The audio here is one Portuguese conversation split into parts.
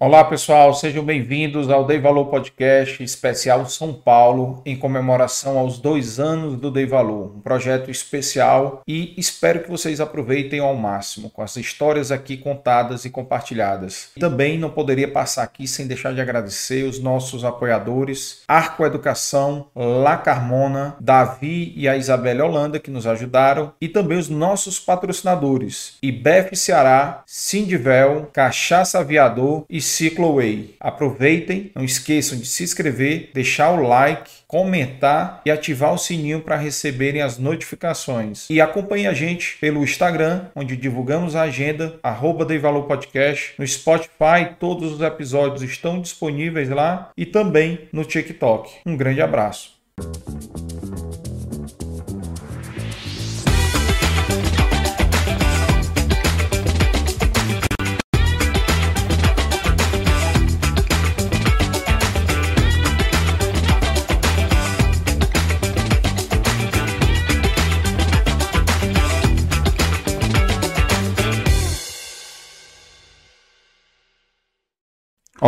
Olá pessoal, sejam bem-vindos ao Dei Valor Podcast especial São Paulo, em comemoração aos dois anos do Dei Valor, um projeto especial e espero que vocês aproveitem ao máximo com as histórias aqui contadas e compartilhadas. Também não poderia passar aqui sem deixar de agradecer os nossos apoiadores, Arco Educação, La Carmona, Davi e a Isabelle Holanda que nos ajudaram e também os nossos patrocinadores, IBEF Ceará, Sindivel, Cachaça Aviador e Cicloway. Aproveitem, não esqueçam de se inscrever, deixar o like, comentar e ativar o sininho para receberem as notificações. E acompanhe a gente pelo Instagram, onde divulgamos a agenda, arroba Valor Podcast. No Spotify, todos os episódios estão disponíveis lá e também no TikTok. Um grande abraço.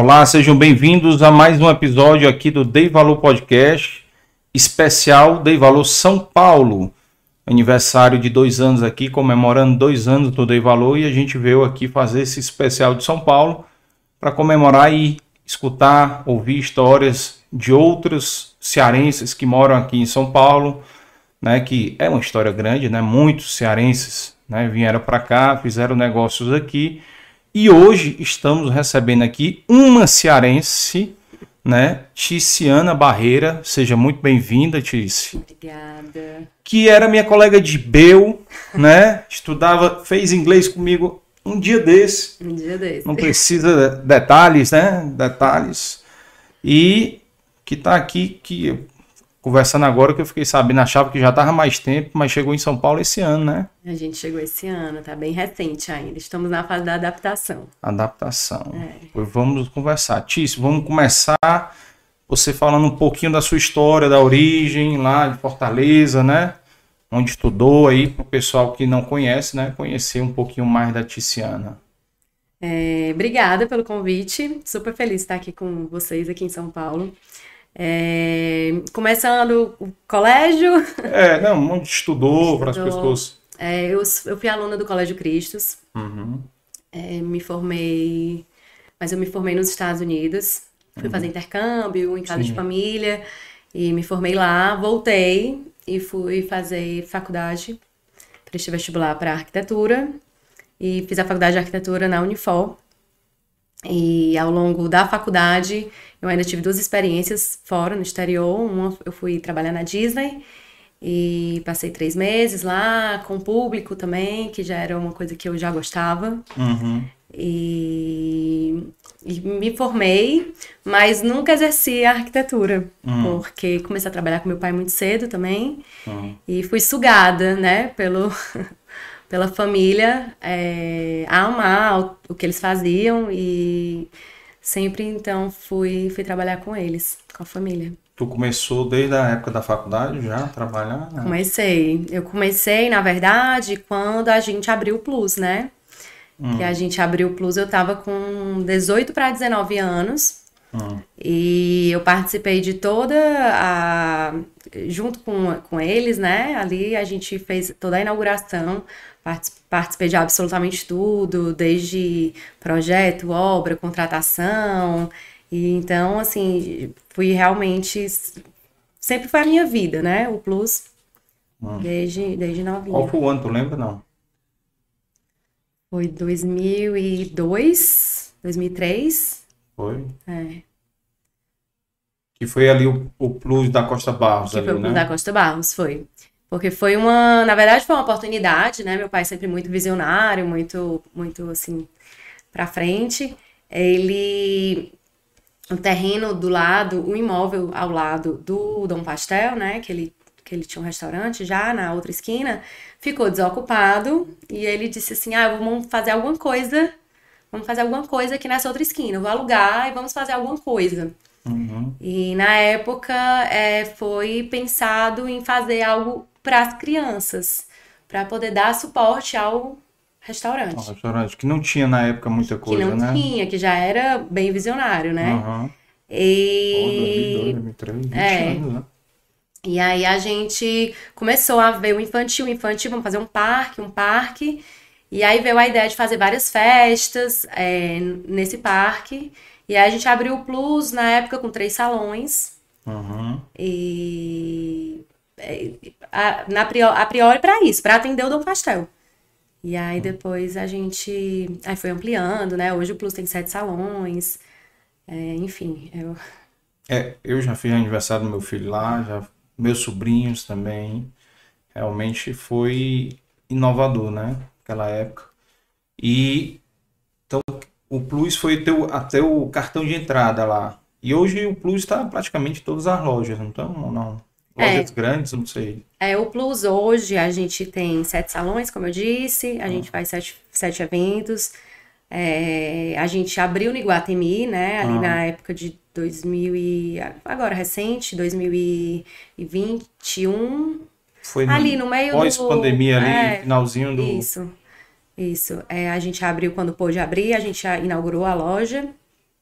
Olá, sejam bem-vindos a mais um episódio aqui do Dei Valor Podcast, especial Dei Valor São Paulo. Aniversário de dois anos aqui, comemorando dois anos do Dei Valor e a gente veio aqui fazer esse especial de São Paulo para comemorar e escutar, ouvir histórias de outros cearenses que moram aqui em São Paulo, né, que é uma história grande, né? Muitos cearenses né, vieram para cá, fizeram negócios aqui e hoje estamos recebendo aqui uma cearense, né? Ticiana Barreira. Seja muito bem-vinda, Tice. Obrigada. Que era minha colega de Beu, né? Estudava, fez inglês comigo um dia desse. Um dia desse. Não precisa de detalhes, né? Detalhes. E que está aqui, que conversando agora que eu fiquei sabendo, achava que já estava mais tempo, mas chegou em São Paulo esse ano, né? A gente chegou esse ano, tá bem recente ainda. Estamos na fase da adaptação. Adaptação. É. Pois vamos conversar. Tício, vamos começar você falando um pouquinho da sua história, da origem lá de Fortaleza, né? Onde estudou aí, para o pessoal que não conhece, né? Conhecer um pouquinho mais da Ticiana. É, obrigada pelo convite. Super feliz de estar aqui com vocês aqui em São Paulo. É, começando o colégio. É, não, onde estudou, para as pessoas. É, eu, eu fui aluna do Colégio Cristos. Uhum. É, me formei, mas eu me formei nos Estados Unidos. Fui uhum. fazer intercâmbio em casa Sim. de família e me formei lá. Voltei e fui fazer faculdade. Prestei vestibular para arquitetura e fiz a faculdade de arquitetura na Unifor. E ao longo da faculdade, eu ainda tive duas experiências fora, no exterior. Uma, eu fui trabalhar na Disney e passei três meses lá, com público também, que já era uma coisa que eu já gostava. Uhum. E, e, me formei, mas nunca exerci a arquitetura, uhum. porque comecei a trabalhar com meu pai muito cedo também. Uhum. E fui sugada, né, pelo pela família, é, a amar o, o, que eles faziam e sempre então fui, fui trabalhar com eles, com a família. Tu começou desde a época da faculdade já a trabalhar? Né? Comecei. Eu comecei, na verdade, quando a gente abriu o Plus, né? Hum. Que a gente abriu o Plus, eu tava com 18 para 19 anos. Hum. E eu participei de toda a. Junto com, com eles, né? Ali a gente fez toda a inauguração participei de absolutamente tudo, desde projeto, obra, contratação. E então, assim, fui realmente. Sempre foi a minha vida, né? O Plus. Hum. Desde, desde novinha. Qual foi o ano, tu lembra, não? Foi 2002, 2003. Foi? É. Que foi ali o, o Plus da Costa Barros. Que ali, foi o Plus né? da Costa Barros, foi. Porque foi uma, na verdade foi uma oportunidade, né? Meu pai sempre muito visionário, muito, muito assim, para frente. Ele, o terreno do lado, o imóvel ao lado do Dom Pastel, né? Que ele, que ele tinha um restaurante já na outra esquina, ficou desocupado e ele disse assim, ah, vamos fazer alguma coisa, vamos fazer alguma coisa aqui nessa outra esquina, eu vou alugar e vamos fazer alguma coisa. Uhum. E na época é, foi pensado em fazer algo para as crianças, para poder dar suporte ao, restaurante. Um restaurante que não tinha na época muita coisa, que não né? tinha, que já era bem visionário, né? Aham. Pô, E 2002, 2003, 20 É. anos, né? E aí a gente começou a ver o infantil, o infantil, vamos fazer um parque, um parque. E aí veio a ideia de fazer várias festas é, nesse parque. E aí a gente abriu o Plus na época com três salões. Uhum. E a, na priori, a priori para isso, para atender o Dom Pastel. E aí depois a gente aí foi ampliando, né? Hoje o Plus tem sete salões. É, enfim, eu, É, eu já fiz aniversário do meu filho lá, já meus sobrinhos também. Realmente foi inovador, né? Naquela época. E então o Plus foi teu, até o cartão de entrada lá. E hoje o Plus está praticamente em todas as lojas, não estão? Não. É. Lojas grandes, não sei. É, o Plus hoje a gente tem sete salões, como eu disse, a gente faz sete, sete eventos. É, a gente abriu no Iguatemi, né, ali Ah. na época de 2000 e... agora recente, 2021, Foi ali no meio do... pós-pandemia ali, É, finalzinho do. Isso, isso. É, a gente abriu quando pôde abrir, a gente inaugurou a loja.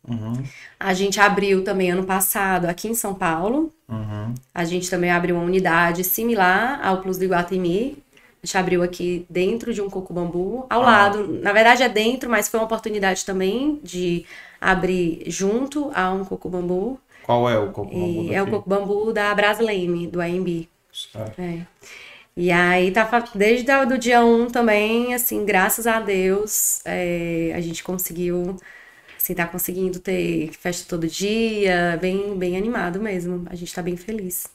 Uhum, A gente abriu também ano passado aqui em São Paulo. Uhum. A gente também abriu uma unidade similar ao Plus do Iguatemi. A gente abriu aqui dentro de um coco bambu, ao Ah. lado. Na verdade é dentro, mas foi uma oportunidade também de abrir junto a um coco bambu. Qual é o coco bambu E é o coco bambu da Brasleme, do AMB. Certo. É. E aí tá desde o do dia 1 também, assim, graças a Deus, é, a gente conseguiu, assim, tá conseguindo ter festa todo dia, bem, bem animado mesmo. A gente tá bem feliz.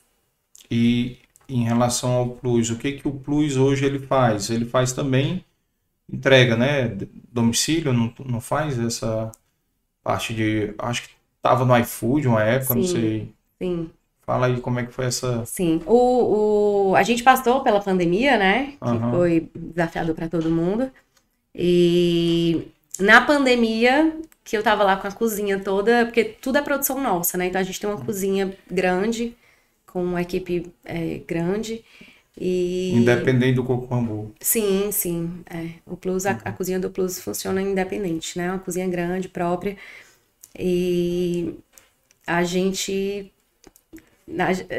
E em relação ao Plus, o que que o Plus hoje ele faz? Ele faz também entrega, né? Domicílio, não, não faz essa parte de. Acho que tava no iFood uma época, não Sim. sei. Sim, Fala aí como é que foi essa. sim. O, o, a gente passou pela pandemia, né? Que Aham. foi desafiador para todo mundo. E na pandemia, que eu tava lá com a cozinha toda, porque tudo é produção nossa, né? Então a gente tem uma cozinha grande, com uma equipe é, grande. E Independente do coco bambu. sim, sim. É. O Plus, a, a cozinha do Plus funciona independente, né? Uma cozinha grande, própria. E a gente,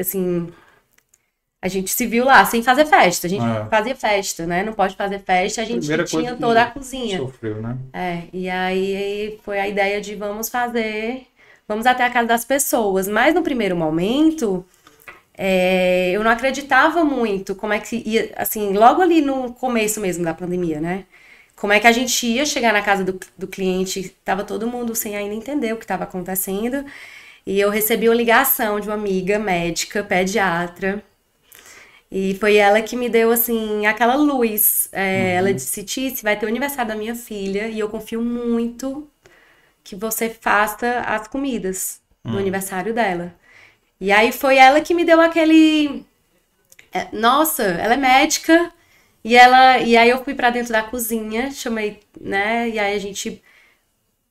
assim, a gente se viu lá sem fazer festa. A gente É. fazia festa, né? Não pode fazer festa, a gente Primeira tinha toda a cozinha. Sofreu, né? É, e aí foi a ideia de vamos fazer, vamos até a casa das pessoas. Mas no primeiro momento, é, eu não acreditava muito como é que ia, assim, logo ali no começo mesmo da pandemia, né? Como é que a gente ia chegar na casa do, do cliente, tava todo mundo sem ainda entender o que estava acontecendo. E eu recebi uma ligação de uma amiga médica, pediatra, e foi ela que me deu, assim, aquela luz. É, Ela disse, Tice, vai ter o aniversário da minha filha e eu confio muito que você faça as comidas no aniversário dela. E aí foi ela que me deu aquele... é, Nossa, ela é médica e ela... E aí eu fui pra dentro da cozinha, chamei, né? E aí a gente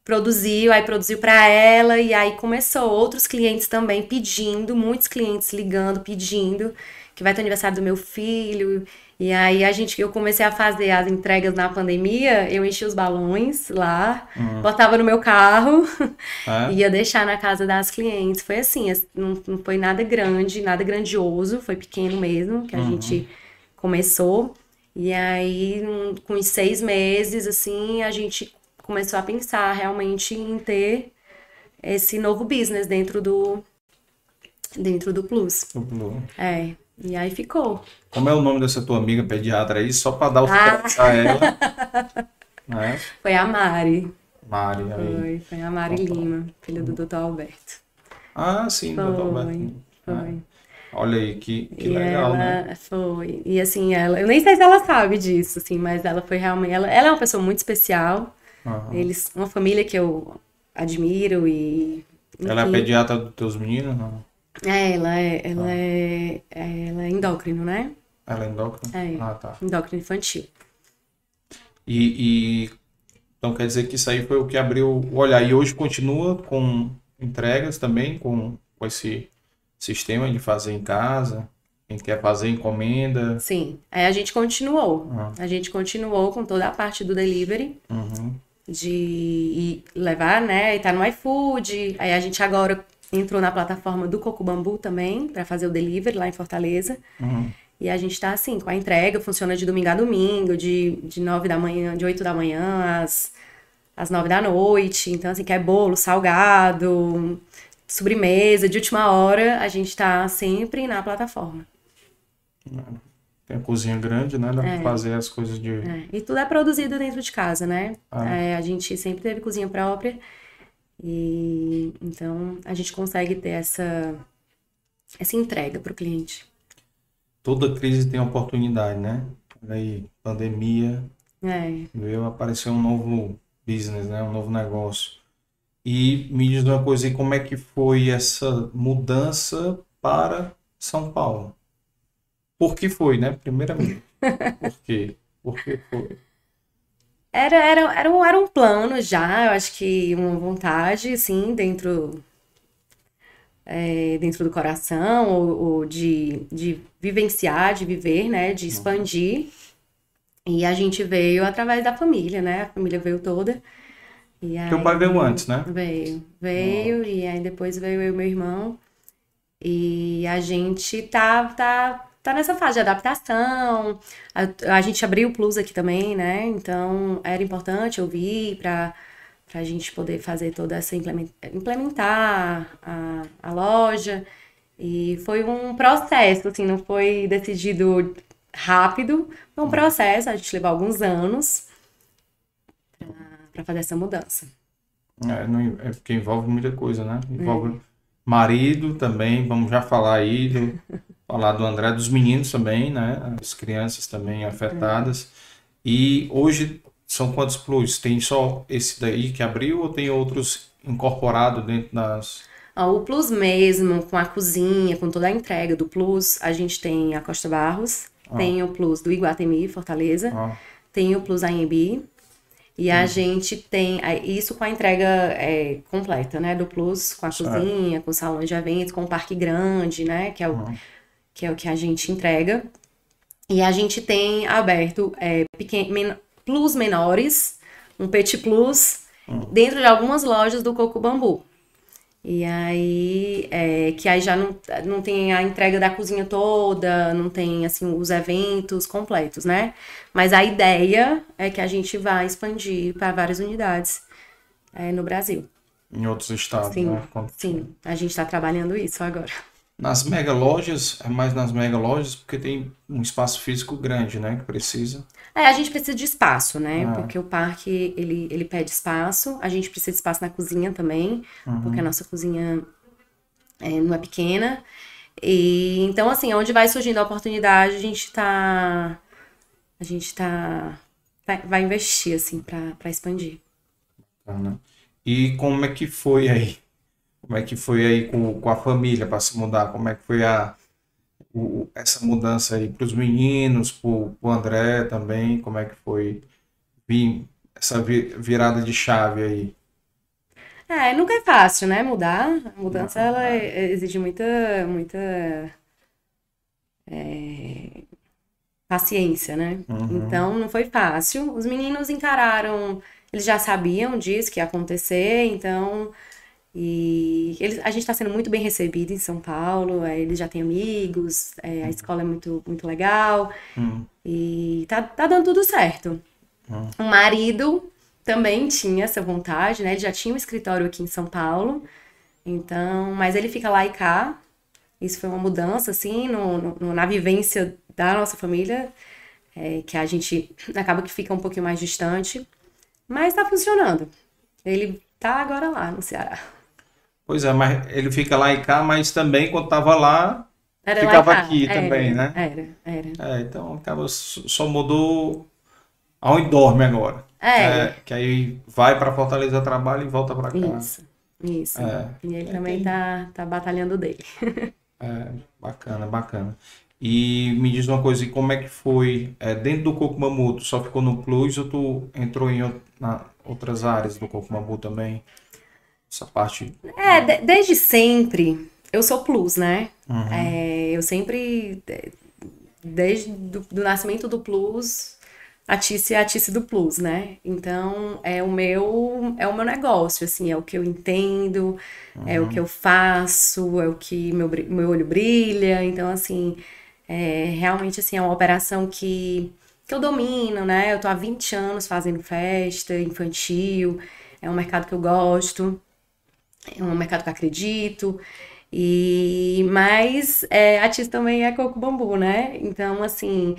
produziu, aí produziu para ela e aí começou outros clientes também pedindo, muitos clientes ligando, pedindo que vai ter aniversário do meu filho. E aí a gente eu comecei a fazer as entregas na pandemia, eu enchi os balões lá, botava no meu carro, É? ia deixar na casa das clientes. Foi assim, as- não, não foi nada grande, nada grandioso, foi pequeno mesmo que a gente começou. E aí, um- com uns seis meses, assim, a gente começou a pensar realmente em ter esse novo business dentro do dentro do Plus. O Plus. É, e aí ficou. Como é o nome dessa tua amiga pediatra aí? Só para dar os Ah. a ela. né? Foi a Mari. Mari aí. Foi, foi a Mari Lima, filha do Dr. Alberto. Ah, sim, doutor Foi, Alberto. foi. É. Olha aí, que, que E legal, ela né? foi. E assim, ela, eu nem sei se ela sabe disso, assim, mas ela foi realmente. Ela, ela é uma pessoa muito especial. Aham. Eles, uma família que eu admiro e. Ela é enfim. pediatra dos teus meninos? Não? É, ela é, ela é, ela é endócrino, né? Ela é endócrina? É. Ah, tá. Endócrino infantil. E, e- então quer dizer que isso aí foi o que abriu o olhar. E hoje continua com entregas também, com, com esse sistema de fazer em casa. Quem quer fazer encomenda. Sim. Aí a gente continuou. Ah. A gente continuou com toda a parte do delivery. Uhum. De levar, né? E tá no iFood. Aí a gente agora entrou na plataforma do Coco Bambu também, para fazer o delivery lá em Fortaleza. Uhum. E a gente tá assim, com a entrega, funciona de domingo a domingo, de, de 9 da manhã, de 8 da manhã às, às 9 da noite. Então, assim, quer bolo, salgado, sobremesa, de última hora, a gente tá sempre na plataforma. Tem a cozinha grande, né? Dá É. pra fazer as coisas de. É, e tudo é produzido dentro de casa, né? Ah. É, a gente sempre teve cozinha própria. E então a gente consegue ter essa, essa entrega para o cliente. Toda crise tem oportunidade, né? Aí, pandemia, É, veio aparecer um novo business, né? Um novo negócio. E me diz uma coisa, e como é que foi essa mudança para São Paulo? Por que foi, né? Primeiramente. Por quê? Por que foi? Era, era, era, um, era um plano já, eu acho que uma vontade, assim, dentro, é, dentro do coração, ou, ou de, de vivenciar, de viver, né? De expandir. E a gente veio através da família, né? A família veio toda. E Teu pai aí- veio antes, né? Veio, veio, e aí depois veio eu e meu irmão. E a gente tá, tá, tá nessa fase de adaptação. A, a gente abriu o Plus aqui também, né? Então era importante eu vir pra, pra gente poder fazer toda essa implemen- implementar a, a loja. E foi um processo, assim, não foi decidido rápido, foi um processo, a gente levou alguns anos pra fazer essa mudança. É, não- é porque envolve muita coisa, né? Envolve marido também, vamos já falar aí, do, falar do André, dos meninos também, né? As crianças também afetadas. E hoje são quantos plus? Tem só esse daí que abriu ou tem outros incorporados dentro das. Ó, o Plus mesmo, com a cozinha, com toda a entrega do Plus, a gente tem a Costa Barros, tem o Plus do Iguatemi, Fortaleza, Ó, tem o Plus AMB, e a gente tem isso com a entrega é, completa, né? Do Plus, com a Certo. cozinha, com o salão de eventos, com o parque grande, né? Que é o, que, é o que a gente entrega. E a gente tem aberto é, pequen- men- Plus menores, um Petit Plus, dentro de algumas lojas do Coco Bambu. E aí, é, que aí já não, não tem a entrega da cozinha toda, não tem, assim, os eventos completos, né? Mas a ideia é que a gente vai expandir para várias unidades é, no Brasil. em outros estados, Sim, né? Sim. A gente está trabalhando isso agora. Nas mega lojas, é mais nas mega lojas, porque tem um espaço físico grande, né? Que precisa. É, a gente precisa de espaço, né? Ah. Porque o parque, ele, ele pede espaço. A gente precisa de espaço na cozinha também, porque a nossa cozinha é, não é pequena. E então, assim, onde vai surgindo a oportunidade, a gente tá. A gente tá. vai- vai investir, assim, pra expandir. Tá, né? E como é que foi aí? Como é que foi aí com, com a família para se mudar? Como é que foi a, o- essa mudança aí para os meninos, para o André também? Como é que foi vir essa vi- virada de chave aí? É, nunca é fácil, né? Mudar. A mudança, ela é- exige muita, muita é, paciência, né? Uhum. Então, não foi fácil. Os meninos encararam, eles já sabiam disso, que ia acontecer, então... E eles, a gente está sendo muito bem recebido em São Paulo, é, eles já têm amigos, é, a escola é muito, muito legal, Hum, e tá, tá dando tudo certo. Hum. O marido também tinha essa vontade, né? Ele já tinha um escritório aqui em São Paulo, então, mas ele fica lá e cá. Isso foi uma mudança, assim, no, no- na vivência da nossa família, é, que a gente acaba que fica um pouquinho mais distante, mas tá funcionando. Ele tá agora lá no Ceará. Pois é, mas ele fica lá e cá, mas também quando estava lá, Era Ficava lá aqui Era, também, né? Era, era. é, então acaba só mudou aonde dorme agora. É, que aí vai para Fortaleza trabalha e volta para cá. isso, isso. É. E ele também tá, tá batalhando dele. É, bacana, bacana. E me diz uma coisa, e como é que foi é, dentro do Coco Bambu? Tu só ficou no Plus ou tu entrou em na- outras áreas do Coco Bambu também? Essa parte. É, de- desde sempre eu sou plus, né? Uhum. É, eu sempre, desde do, do, nascimento do plus, a Tice é a Tice do plus, né? Então, é o meu é o meu negócio, assim, é o que eu entendo, uhum. é o que eu faço, é o que meu, meu olho brilha. Então, assim, é, realmente, assim, é uma operação que, que eu domino, né? Eu tô há 20 anos fazendo festa infantil, é um mercado que eu gosto, é um mercado que eu acredito. E mas é, a Tis também é coco bambu, né? Então, assim,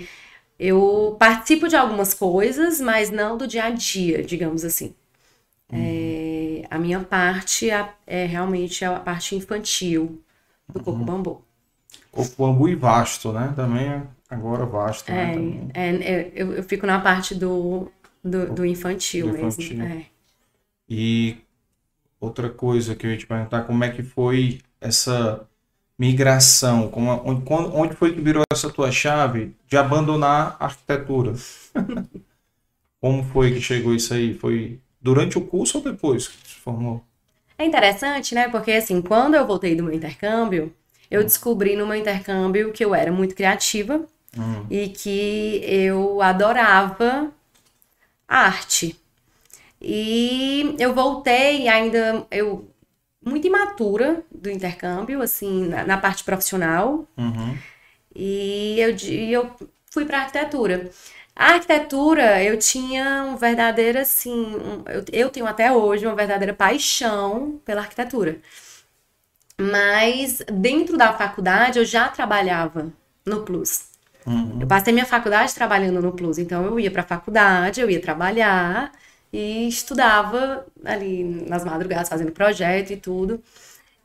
eu participo de algumas coisas, mas não do dia a dia, digamos assim. Uhum. É, a minha parte é, é, realmente a parte infantil do coco uhum. bambu. Coco bambu e vasto, né? Também é agora vasto, né? É, é, eu, eu fico na parte do, do, do infantil, do infantil mesmo. É. E outra coisa que eu ia te perguntar, como é que foi essa migração? Como, onde, onde foi que virou essa tua chave de abandonar a arquitetura? Como foi que chegou isso aí? Foi durante o curso ou depois que se formou? É interessante, né? Porque assim, quando eu voltei do meu intercâmbio, eu descobri no meu intercâmbio que eu era muito criativa uhum. e que eu adorava arte. E eu voltei ainda, eu muito imatura do intercâmbio, assim, na, na parte profissional. Uhum. E eu, e eu fui para arquitetura. A arquitetura, eu tinha um verdadeiro, assim, um, eu, eu tenho até hoje uma verdadeira paixão pela arquitetura. Mas dentro da faculdade eu já trabalhava no Plus. Uhum. Eu passei minha faculdade trabalhando no Plus, então eu ia para a faculdade, eu ia trabalhar e estudava ali nas madrugadas, fazendo projeto e tudo.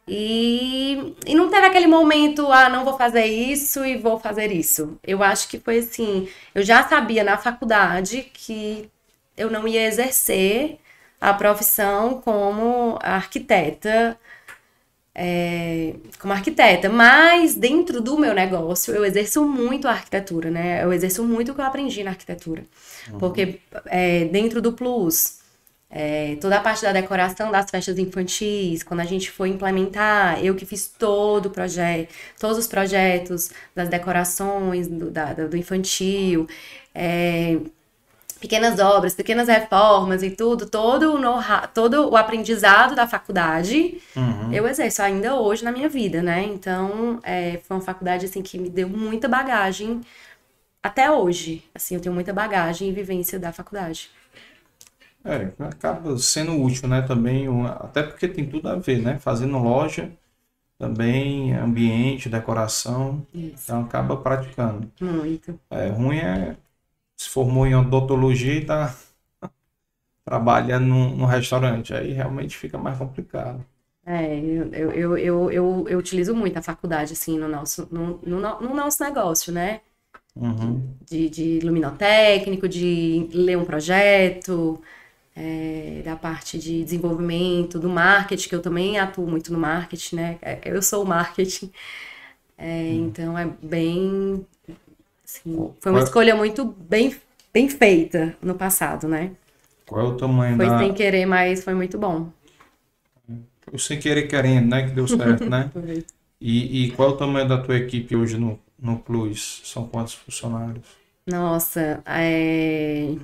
E, e não teve aquele momento, ah, não vou fazer isso e vou fazer isso. Eu acho que foi assim, eu já sabia na faculdade que eu não ia exercer a profissão como arquiteta, é, como arquiteta, mas dentro do meu negócio eu exerço muito a arquitetura, né? Eu exerço muito o que eu aprendi na arquitetura. Uhum. Porque é, dentro do Plus, é, toda a parte da decoração das festas infantis, quando a gente foi implementar, eu que fiz todo o projeto, todos os projetos das decorações do, da, do infantil, é, pequenas obras, pequenas reformas e tudo, todo o todo o aprendizado da faculdade, uhum. eu exerço ainda hoje na minha vida, né? Então, é, foi uma faculdade assim que me deu muita bagagem até hoje. Assim, eu tenho muita bagagem e vivência da faculdade. É, acaba sendo útil, né? Também, até porque tem tudo a ver, né? Fazendo loja, também ambiente, decoração. Isso. Então acaba praticando. Muito. É, ruim é se formou em odontologia e está trabalhando no restaurante. Aí realmente fica mais complicado. É, eu, eu, eu, eu, utilizo muito a faculdade, assim, no nosso, no, no, no nosso negócio, né? Uhum. De, de luminotécnico, de ler um projeto, é, da parte de desenvolvimento, do marketing, que eu também atuo muito no marketing, né? É, eu sou o marketing. É, uhum. Então é bem. Assim, foi uma escolha muito bem, bem feita no passado, né? Qual é o tamanho foi da... sem querer, mas foi muito bom. Foi sem querer querendo, né? Que deu certo, né? e, e qual é o tamanho da tua equipe hoje no, no Plus? São quantos funcionários? Nossa, é...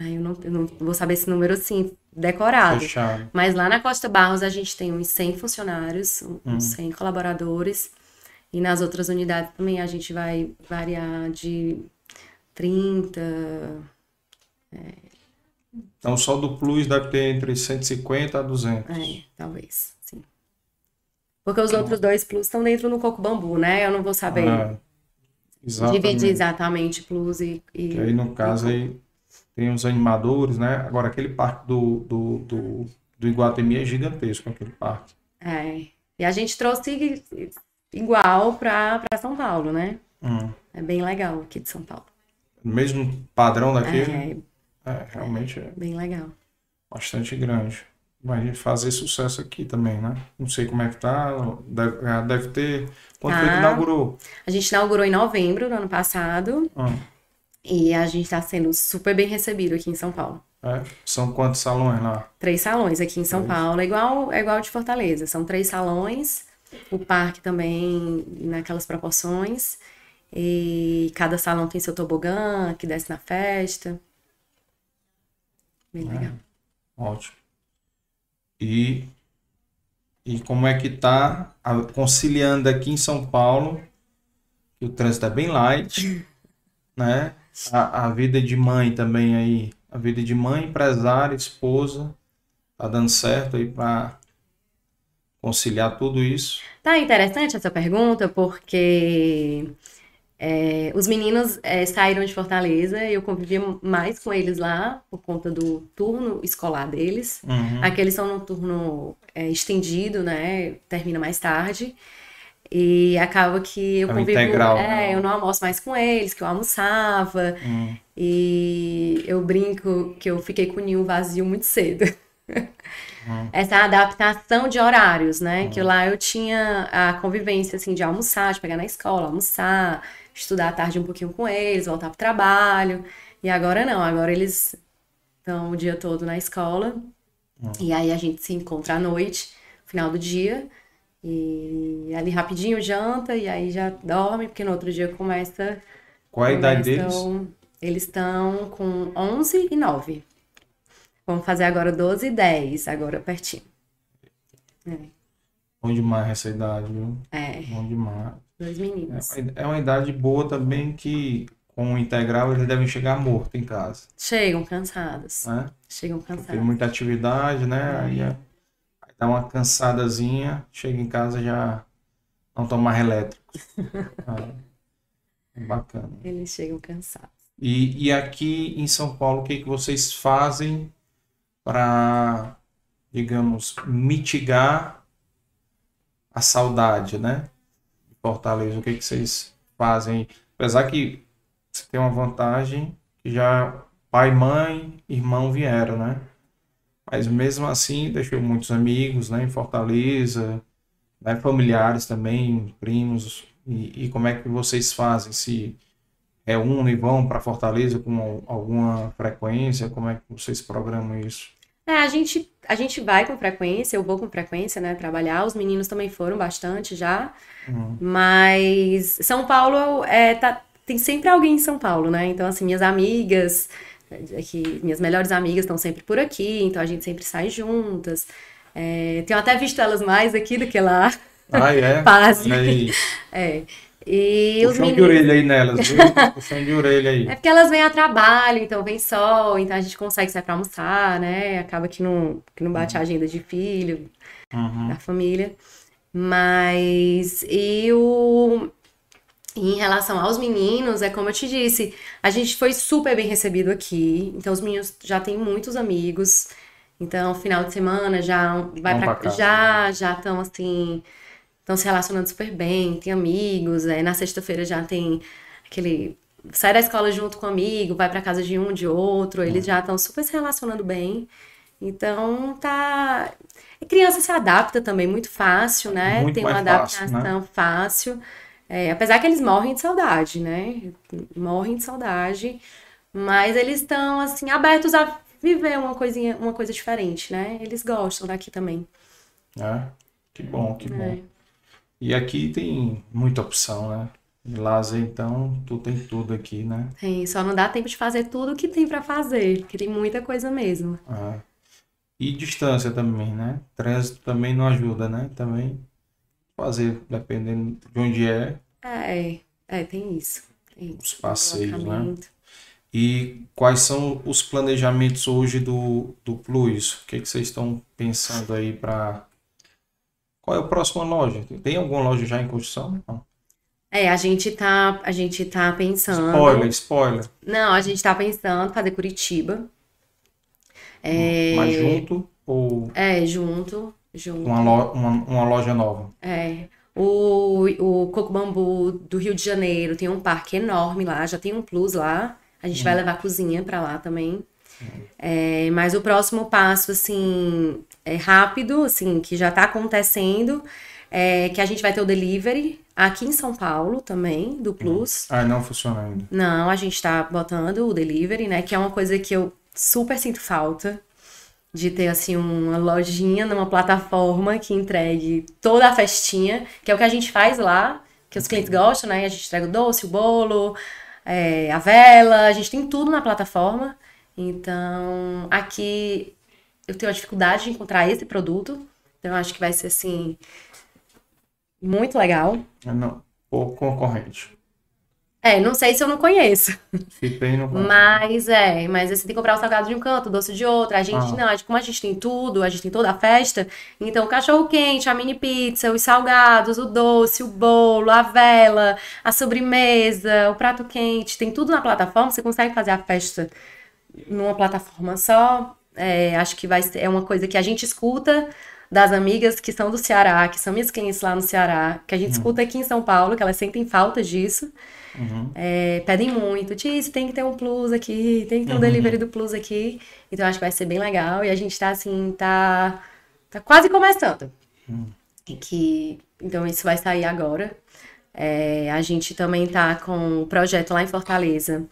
Eu, não, eu não vou saber esse número assim, decorado. Fechado. Mas lá na Costa Barros a gente tem uns 100 funcionários, uns 100 hum. colaboradores. E nas outras unidades também a gente vai variar de 30. É... Então só do Plus deve ter entre 150 a 200. É, talvez, sim. Porque os outros dois Plus estão dentro no coco bambu, né? Eu não vou saber ah, exatamente. dividir exatamente Plus e. e que aí no caso aí tem os animadores, né? Agora aquele parque do, do, do, do Iguatemi é gigantesco, aquele parque. É. E a gente trouxe igual para São Paulo, né? Hum. É bem legal aqui de São Paulo. Mesmo padrão daquele? É, é realmente é. Bem legal. Bastante grande. Vai fazer sucesso aqui também, né? Não sei como é que tá. Deve, deve ter. Quando tá. foi que inaugurou? A gente inaugurou em novembro do ano passado. Hum. E a gente está sendo super bem recebido aqui em São Paulo. É, são quantos salões lá? Três salões aqui em São Paulo. É igual, é igual de Fortaleza. São três salões o parque também naquelas proporções. E cada salão tem seu tobogã que desce na festa. Bem É. legal. Ótimo. E, e como é que tá a- conciliando aqui em São Paulo, que o trânsito é bem light, né? A, a vida de mãe também aí, a vida de mãe, empresária, esposa, tá dando certo aí para conciliar tudo isso. Tá interessante essa pergunta, porque é, os meninos é, saíram de Fortaleza e eu convivia mais com eles lá por conta do turno escolar deles. Uhum. Aqui eles estão num turno é, estendido, né? Termina mais tarde. E acaba que eu É convivo. integral, é, né? eu não almoço mais com eles, que eu almoçava. Hum. E eu brinco que eu fiquei com o ninho vazio muito cedo. Hum. Essa adaptação de horários, né? Que lá eu tinha a convivência, assim, de almoçar, de pegar na escola, almoçar, estudar à tarde um pouquinho com eles, voltar pro trabalho. E agora não, agora eles estão o dia todo na escola. E aí a gente se encontra à noite, final do dia. E ali rapidinho janta e aí já dorme, porque no outro dia começa. Qual é a idade deles? Eles estão com 11 e 9. Vamos fazer agora 12 e 10, agora pertinho. Bom demais essa idade, viu? É, Bom demais. Dois meninos. É uma- é uma idade boa também que com o integral eles devem chegar mortos em casa, Chegam cansados. né? Chegam Tem cansados. muita atividade, né? Aí, é- aí dá uma cansadazinha, chega em casa já não toma mais elétrico. É, bacana. Eles chegam cansados. E, e aqui em São Paulo, o que que vocês fazem para, digamos, mitigar a saudade, né? Fortaleza, o que que vocês fazem? Apesar que você tem uma vantagem já pai, mãe, irmão vieram, né? Mas mesmo assim, deixou muitos amigos, né, em Fortaleza, né, familiares também, primos. E, e como é que vocês fazem? Se reúnem e vão para Fortaleza com al- alguma frequência? Como é que vocês programam isso? É, a gente, a gente vai com frequência, eu vou com frequência, né, trabalhar. Os meninos também foram bastante já. Uhum. Mas São Paulo é, tá, tem sempre alguém em São Paulo, né? Então, assim, minhas amigas, é que minhas melhores amigas estão sempre por aqui, então a gente sempre sai juntas. É, tenho até visto elas mais aqui do que lá. Ah, é? Aí. É. E os Puxão de meninos. orelha aí nelas, viu? Puxão de orelha aí. É porque elas vêm a trabalho, então vem sol, então a gente consegue sair pra almoçar, né? Acaba que não, que não bate a agenda de filho, Uhum. da família. Mas eu, em relação aos meninos, é como eu te disse, a gente foi super bem recebido aqui. Então os meninos já têm muitos amigos. Então, final de semana já vai já já estão assim, estão se relacionando super bem, tem amigos, é, na sexta-feira já tem aquele sai da escola junto com um amigo, vai pra casa de um, de outro, eles já estão super se relacionando bem. Então, tá. Criança se adapta também muito fácil, né? Muito Tem uma mais fácil, né? adaptação fácil. É, apesar que eles morrem de saudade, né? Morrem de saudade, mas eles estão assim abertos a viver uma coisinha, uma coisa diferente, né? Eles gostam daqui também. É, que bom, que bom. É. E aqui tem muita opção, né? De lazer, então, tu tem tudo aqui, né? Tem, só não dá tempo de fazer tudo o que tem pra fazer, porque tem muita coisa mesmo. É. E distância também, né? Trânsito também não ajuda, né? Também fazer, dependendo de onde é, É, é, tem isso. Tem os passeios, né? E quais são os planejamentos hoje do, do Plus? O que, que vocês estão pensando aí para. Qual é a próxima loja? Tem alguma loja já em construção? Não. É, a gente tá, a gente tá pensando. Spoiler, spoiler. Não, a gente tá pensando fazer Curitiba. É, Mas junto ou é, junto, junto. uma, lo- uma, uma loja nova? É. O, o Coco Bambu do Rio de Janeiro tem um parque enorme lá, já tem um plus lá. A gente vai levar a cozinha pra lá também. É, mas o próximo passo, assim, é rápido, assim, que já tá acontecendo, é que a gente vai ter o delivery aqui em São Paulo também, do Plus. Ah, não funciona ainda. Não, a gente tá botando o delivery, né? Que é uma coisa que eu super sinto falta. de ter assim uma lojinha numa plataforma que entregue toda a festinha, que é o que a gente faz lá, que os clientes gostam, né? A gente entrega o doce, o bolo, é, a vela, a gente tem tudo na plataforma. Então, aqui eu tenho a dificuldade de encontrar esse produto. Então, eu acho que vai ser assim muito legal. É, não, pouco concorrente. É, não sei se eu não conheço. Fiquei no Mas é, mas você tem que comprar o salgado de um canto, o doce de outro. A gente Ah. não, a gente- como a gente tem tudo, a gente tem toda a festa, então o cachorro quente, a mini pizza, os salgados, o doce, o bolo, a vela, a sobremesa, o prato quente, tem tudo na plataforma, você consegue fazer a festa numa plataforma só. É, acho que vai ser é uma coisa que a gente escuta das amigas que são do Ceará, que são minhas clientes lá no Ceará, que a gente escuta aqui em São Paulo, que elas sentem falta disso. Uhum. É, pedem muito, Tis, tem que ter um plus aqui, tem que ter um delivery do plus aqui. Então acho que vai ser bem legal. E a gente tá assim, tá, tá quase começando. E que, então isso vai sair agora. É, a gente também tá com um projeto lá em Fortaleza,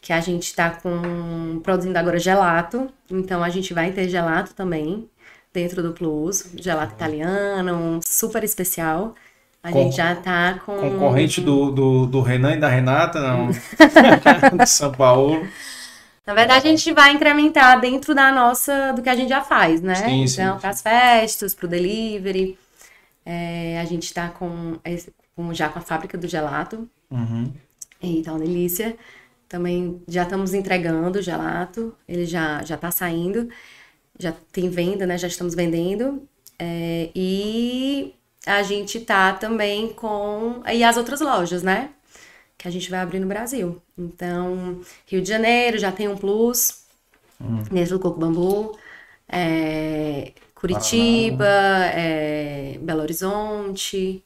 que a gente tá com produzindo agora gelato. Então a gente vai ter gelato também dentro do Plus, gelato italiano, super especial. A gente já tá com Concorrente do, do, do Renan e da Renata, não. de São Paulo. Na verdade, a gente vai incrementar dentro da nossa, do que a gente já faz, né? Sim, sim, então, sim. para as festas, para o delivery. É, a gente está com, com- já com a fábrica do gelato, Uhum. então, delícia. Também já estamos entregando o gelato, ele já já está saindo, já tem venda, né? Já estamos vendendo. É, e a gente tá também com. E as outras lojas, né? Que a gente vai abrir no Brasil. Então, Rio de Janeiro já tem um plus dentro do Coco Bambu. É, Curitiba, é, Belo Horizonte.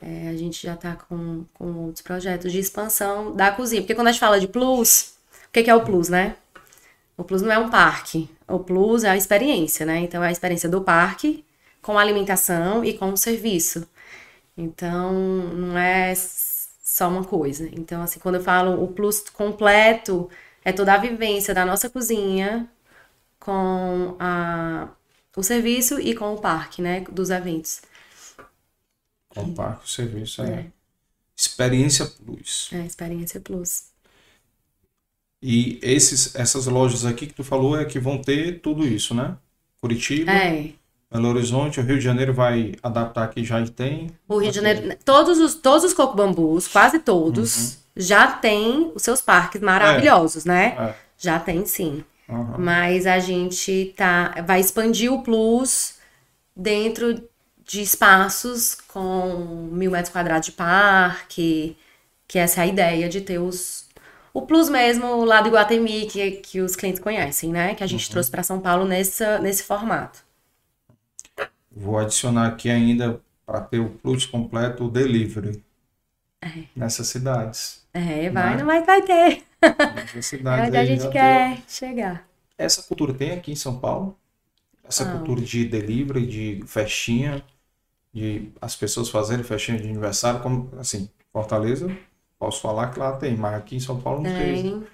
É, a gente já tá com, com outros projetos de expansão da cozinha. Porque quando a gente fala de plus, o que que é o plus, né? O plus não é um parque. O plus é a experiência, né? Então, é a experiência do parque com a alimentação e com o serviço. Então, não é só uma coisa. Então, assim, quando eu falo o plus completo, é toda a vivência da nossa cozinha com a, o serviço e com o parque, né? Dos eventos. Com parque, o serviço é. Experiência Plus. É experiência plus. E esses, essas lojas aqui que tu falou é que vão ter tudo isso, né? Curitiba, É. Belo Horizonte, o Rio de Janeiro vai adaptar aqui, já tem. O Rio de Janeiro, todos os, todos os coco bambus, quase todos, Uhum. já tem os seus parques maravilhosos, né? É. Já tem sim. Aham. Mas a gente tá, vai expandir o Plus dentro de espaços com mil metros quadrados de parque, que essa é a ideia de ter os, o Plus mesmo lá do Iguatemi, que, que os clientes conhecem, né? Que a gente trouxe para São Paulo nessa, nesse formato. Vou adicionar aqui ainda para ter o Plus completo o delivery. Nessas cidades. É, vai, Né? não vai, vai ter. Nessas É cidades onde a gente quer chegar. deu. Essa cultura tem aqui em São Paulo? Essa Ah. cultura de delivery, de festinha, de as pessoas fazerem festinha de aniversário, como assim, Fortaleza, posso falar que lá tem, mas aqui em São Paulo não tem. Tem,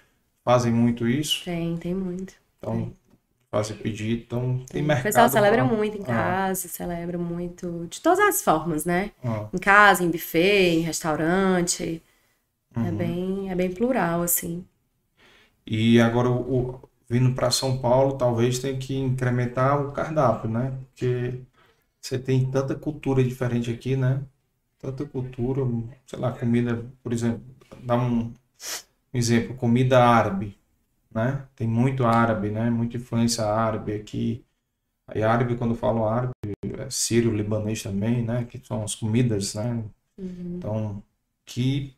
Fazem muito isso, tem, tem muito. então fazem pedido, então tem O mercado. pessoal celebra pra- muito em Ah, casa, celebra muito de todas as formas, né? ah, Em casa, em buffet, em restaurante. É uhum. bem, é bem plural, assim. E agora, o, o- vindo para São Paulo, talvez tenha que incrementar o cardápio, né? Porque você tem tanta cultura diferente aqui, né? Tanta cultura, sei lá, comida, por exemplo, dá um, um exemplo, comida árabe, né? Tem muito árabe, né? Muita influência árabe aqui. Aí árabe, quando eu falo árabe, é sírio, libanês também, né? Que são as comidas, né? Então, que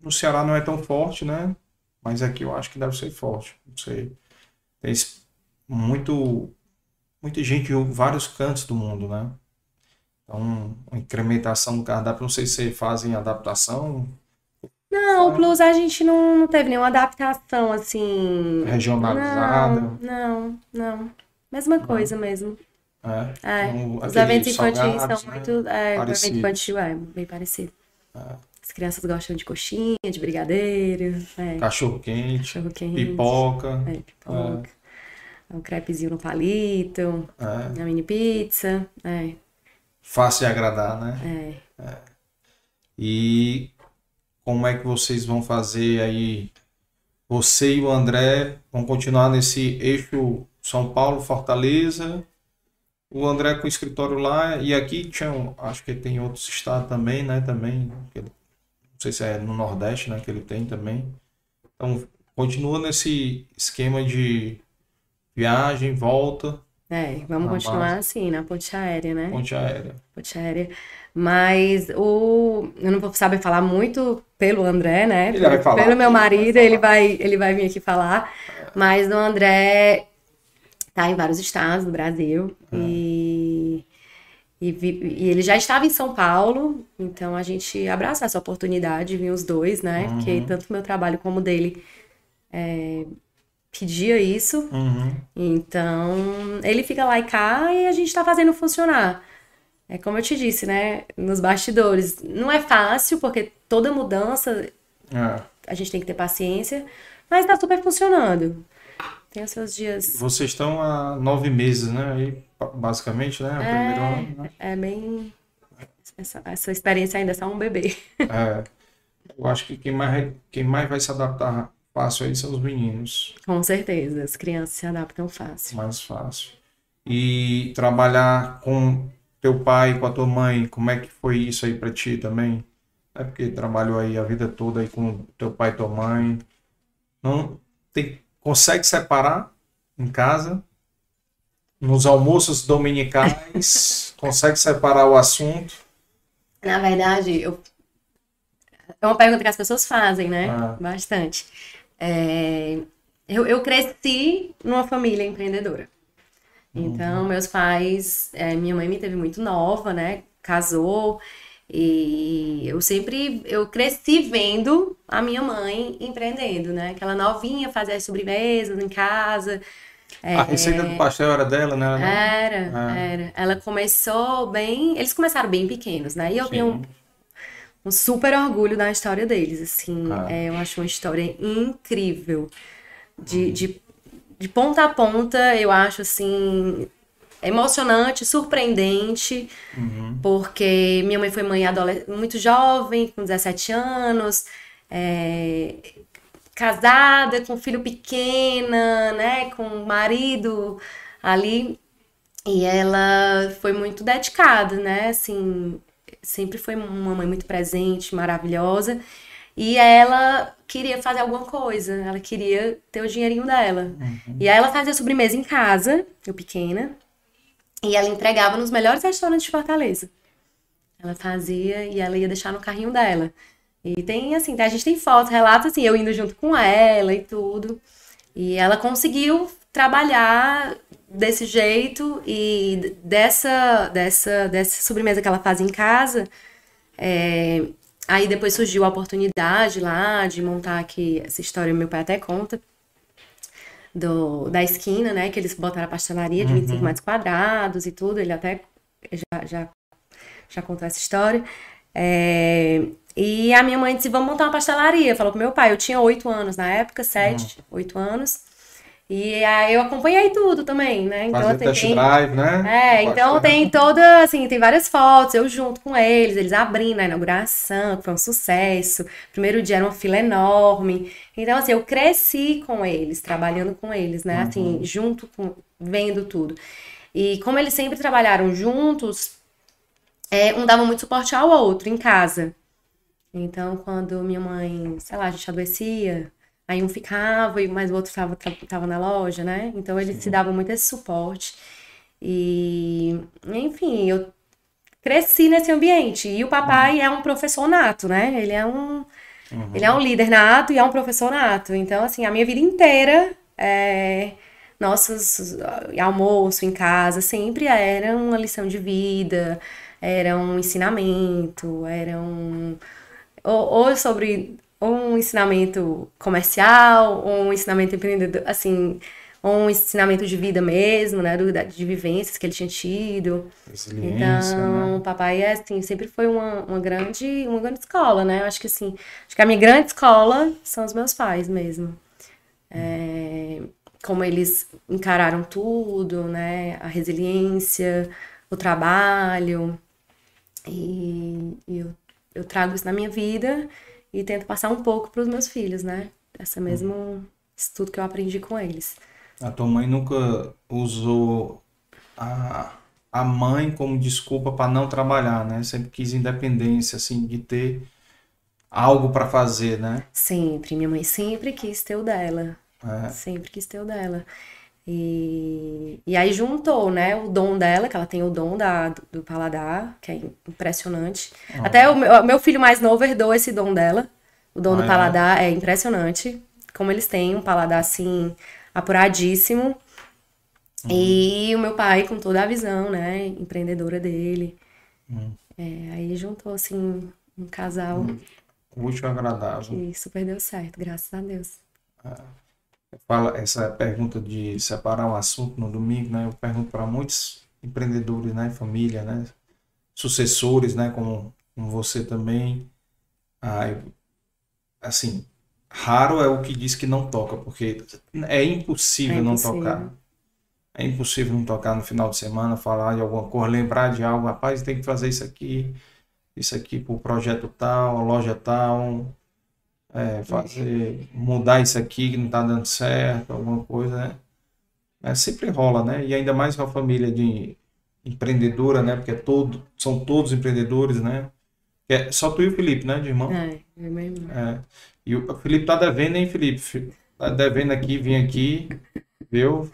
no Ceará não é tão forte, né? Mas aqui eu acho que deve ser forte. Não sei. Tem muito, muita gente em vários cantos do mundo, né? Então, a incrementação do cardápio, não sei se vocês fazem adaptação Não, o Plus a gente não, não teve nenhuma adaptação, assim. regionalizada. Não, não, não. Mesma coisa mesmo. É, É, Então, os eventos infantis são né? muito. É, o evento infantil é bem parecido. É. As crianças gostam de coxinha, de brigadeiro, é, Cachorro quente, cachorro quente. pipoca. É, pipoca. Um crepezinho no palito, É. a mini pizza, é, Fácil de agradar, né? é. E como é que vocês vão fazer aí? Você e o André vão continuar nesse eixo São Paulo, Fortaleza. O André com o escritório lá e aqui tinha, acho que tem outros estados também, né? Também, não sei se é no Nordeste, né? Que ele tem também. Então continua nesse esquema de viagem, volta, É, vamos continuar base. assim, na ponte aérea, né? ponte aérea. Ponte aérea. Mas o. Eu não vou saber falar muito pelo André, né? Ele vai falar Pelo meu marido, vai ele vai, ele vai vir aqui falar. Mas o André tá em vários estados do Brasil. É. E, e, e ele já estava em São Paulo, então a gente abraça essa oportunidade de vir os dois, né? Porque Uhum. tanto o meu trabalho como o dele é, pedia isso. Uhum. Então, ele fica lá e cá e a gente tá fazendo funcionar. É como eu te disse, né? Nos bastidores. Não é fácil, porque toda mudança É. a gente tem que ter paciência, mas tá super funcionando. Tem os seus dias. Vocês estão há nove meses, né? Aí, basicamente, né? O primeiro ano, né? É bem. Essa, essa experiência ainda é só um bebê. É, eu acho que quem mais, quem mais vai se adaptar fácil aí são os meninos. Com certeza, as crianças se adaptam fácil. Mais fácil. E trabalhar com teu pai, com a tua mãe, como é que foi isso aí pra ti também? É porque trabalhou aí a vida toda aí com teu pai e tua mãe. Não tem, consegue separar em casa? Nos almoços dominicais, consegue separar o assunto? Na verdade, eu... é uma pergunta que as pessoas fazem, né? Ah. Bastante. É, Eu, eu cresci numa família empreendedora. Então, meus pais, é, minha mãe me teve muito nova, né? Casou. E eu sempre, eu cresci vendo a minha mãe empreendendo, né? Aquela novinha fazia as sobremesas em casa. A receita do pastel era dela, né? Era, Ah. era. Ela começou bem. Eles começaram bem pequenos, né? E eu Sim. tenho um, super orgulho da história deles, assim. Ah. É, eu acho uma história incrível. De, de, de ponta a ponta, eu acho, assim, emocionante, surpreendente. Uhum. Porque minha mãe foi mãe muito jovem, com 17 anos. é, casada, com filho pequena, né? Com marido ali. E ela foi muito dedicada, né? Assim, sempre foi uma mãe muito presente, maravilhosa. E ela queria fazer alguma coisa, ela queria ter o dinheirinho dela. E aí ela fazia sobremesa em casa, eu pequena, e ela entregava nos melhores restaurantes de Fortaleza. Ela fazia e ela ia deixar no carrinho dela. E tem assim, a gente tem fotos, relatos assim, eu indo junto com ela e tudo. E ela conseguiu trabalhar desse jeito e dessa dessa dessa sobremesa que ela faz em casa, é, aí depois surgiu a oportunidade lá de montar aqui essa história, meu pai até conta do, da esquina, né, que eles botaram a pastelaria de 25 metros quadrados e tudo, ele até já, já, já contou essa história. É, e a minha mãe disse, vamos montar uma pastelaria. Falou pro meu pai, eu tinha oito anos na época, sete, oito anos. E aí eu acompanhei tudo também, né? Então, Fazer assim, tem- drive, né? é, então tem toda, assim, tem várias fotos, eu junto com eles, eles abrindo a inauguração, que foi um sucesso. Primeiro dia era uma fila enorme. Então, assim, eu cresci com eles, trabalhando com eles, né? Assim, junto com, vendo tudo. E como eles sempre trabalharam juntos, é, um dava muito suporte ao outro em casa. Então, quando minha mãe, sei lá, a gente adoecia, aí um ficava, e mas o outro tava, tava na loja, né? Então, eles se davam muito esse suporte. E, enfim, eu cresci nesse ambiente. E o papai é um professor nato, né? Ele é um, ele é um líder nato e é um professor nato. Então, assim, a minha vida inteira, é, nossos ah, almoço em casa sempre era uma lição de vida, era um ensinamento, era um ou, ou sobre um ensinamento comercial, ou um ensinamento empreendedor, assim, ou um ensinamento de vida mesmo, né, de vivências que ele tinha tido. Resiliência, Então, né? o papai é assim, sempre foi uma, uma grande, uma grande escola, né? Eu acho que assim, acho que a minha grande escola são os meus pais mesmo. É, como eles encararam tudo, né? A resiliência, o trabalho. E, e eu, eu trago isso na minha vida e tento passar um pouco para os meus filhos, né? Essa mesmo isso tudo que eu aprendi com eles. A tua mãe nunca usou a, a mãe como desculpa para não trabalhar, né? Sempre quis independência, assim, de ter algo para fazer, né? Sempre. Minha mãe sempre quis ter o dela. É. Sempre quis ter o dela. E, e aí juntou, né, o dom dela, que ela tem o dom da, do, paladar, que é impressionante. Até o meu, meu filho mais novo herdou esse dom dela. O dom Ah, do é? paladar é impressionante. Como eles têm um paladar assim, apuradíssimo. Uhum. E o meu pai com toda a visão, né, empreendedora dele. Uhum. É, aí juntou, assim, um casal Útil e agradável. que super deu certo, graças a Deus. Fala essa pergunta de separar o assunto no domingo, né? Eu pergunto para muitos empreendedores, né? Família, né? Sucessores, né? Como, como você também. Ah, eu- assim, raro é o que diz que não toca, porque é impossível É não impossível. tocar. É impossível não tocar no final de semana, falar de alguma coisa, lembrar de algo, rapaz, tem que fazer isso aqui, isso aqui pro projeto tal, loja tal, é, fazer, mudar isso aqui que não tá dando certo, alguma coisa, né? É, sempre rola, né? E ainda mais uma família de empreendedora, né? Porque é todo, são todos empreendedores, né? É só tu e o Felipe, né, de irmão? É, e meu irmão. É. E o Felipe tá devendo, hein, Felipe? Tá devendo aqui, vim aqui, viu?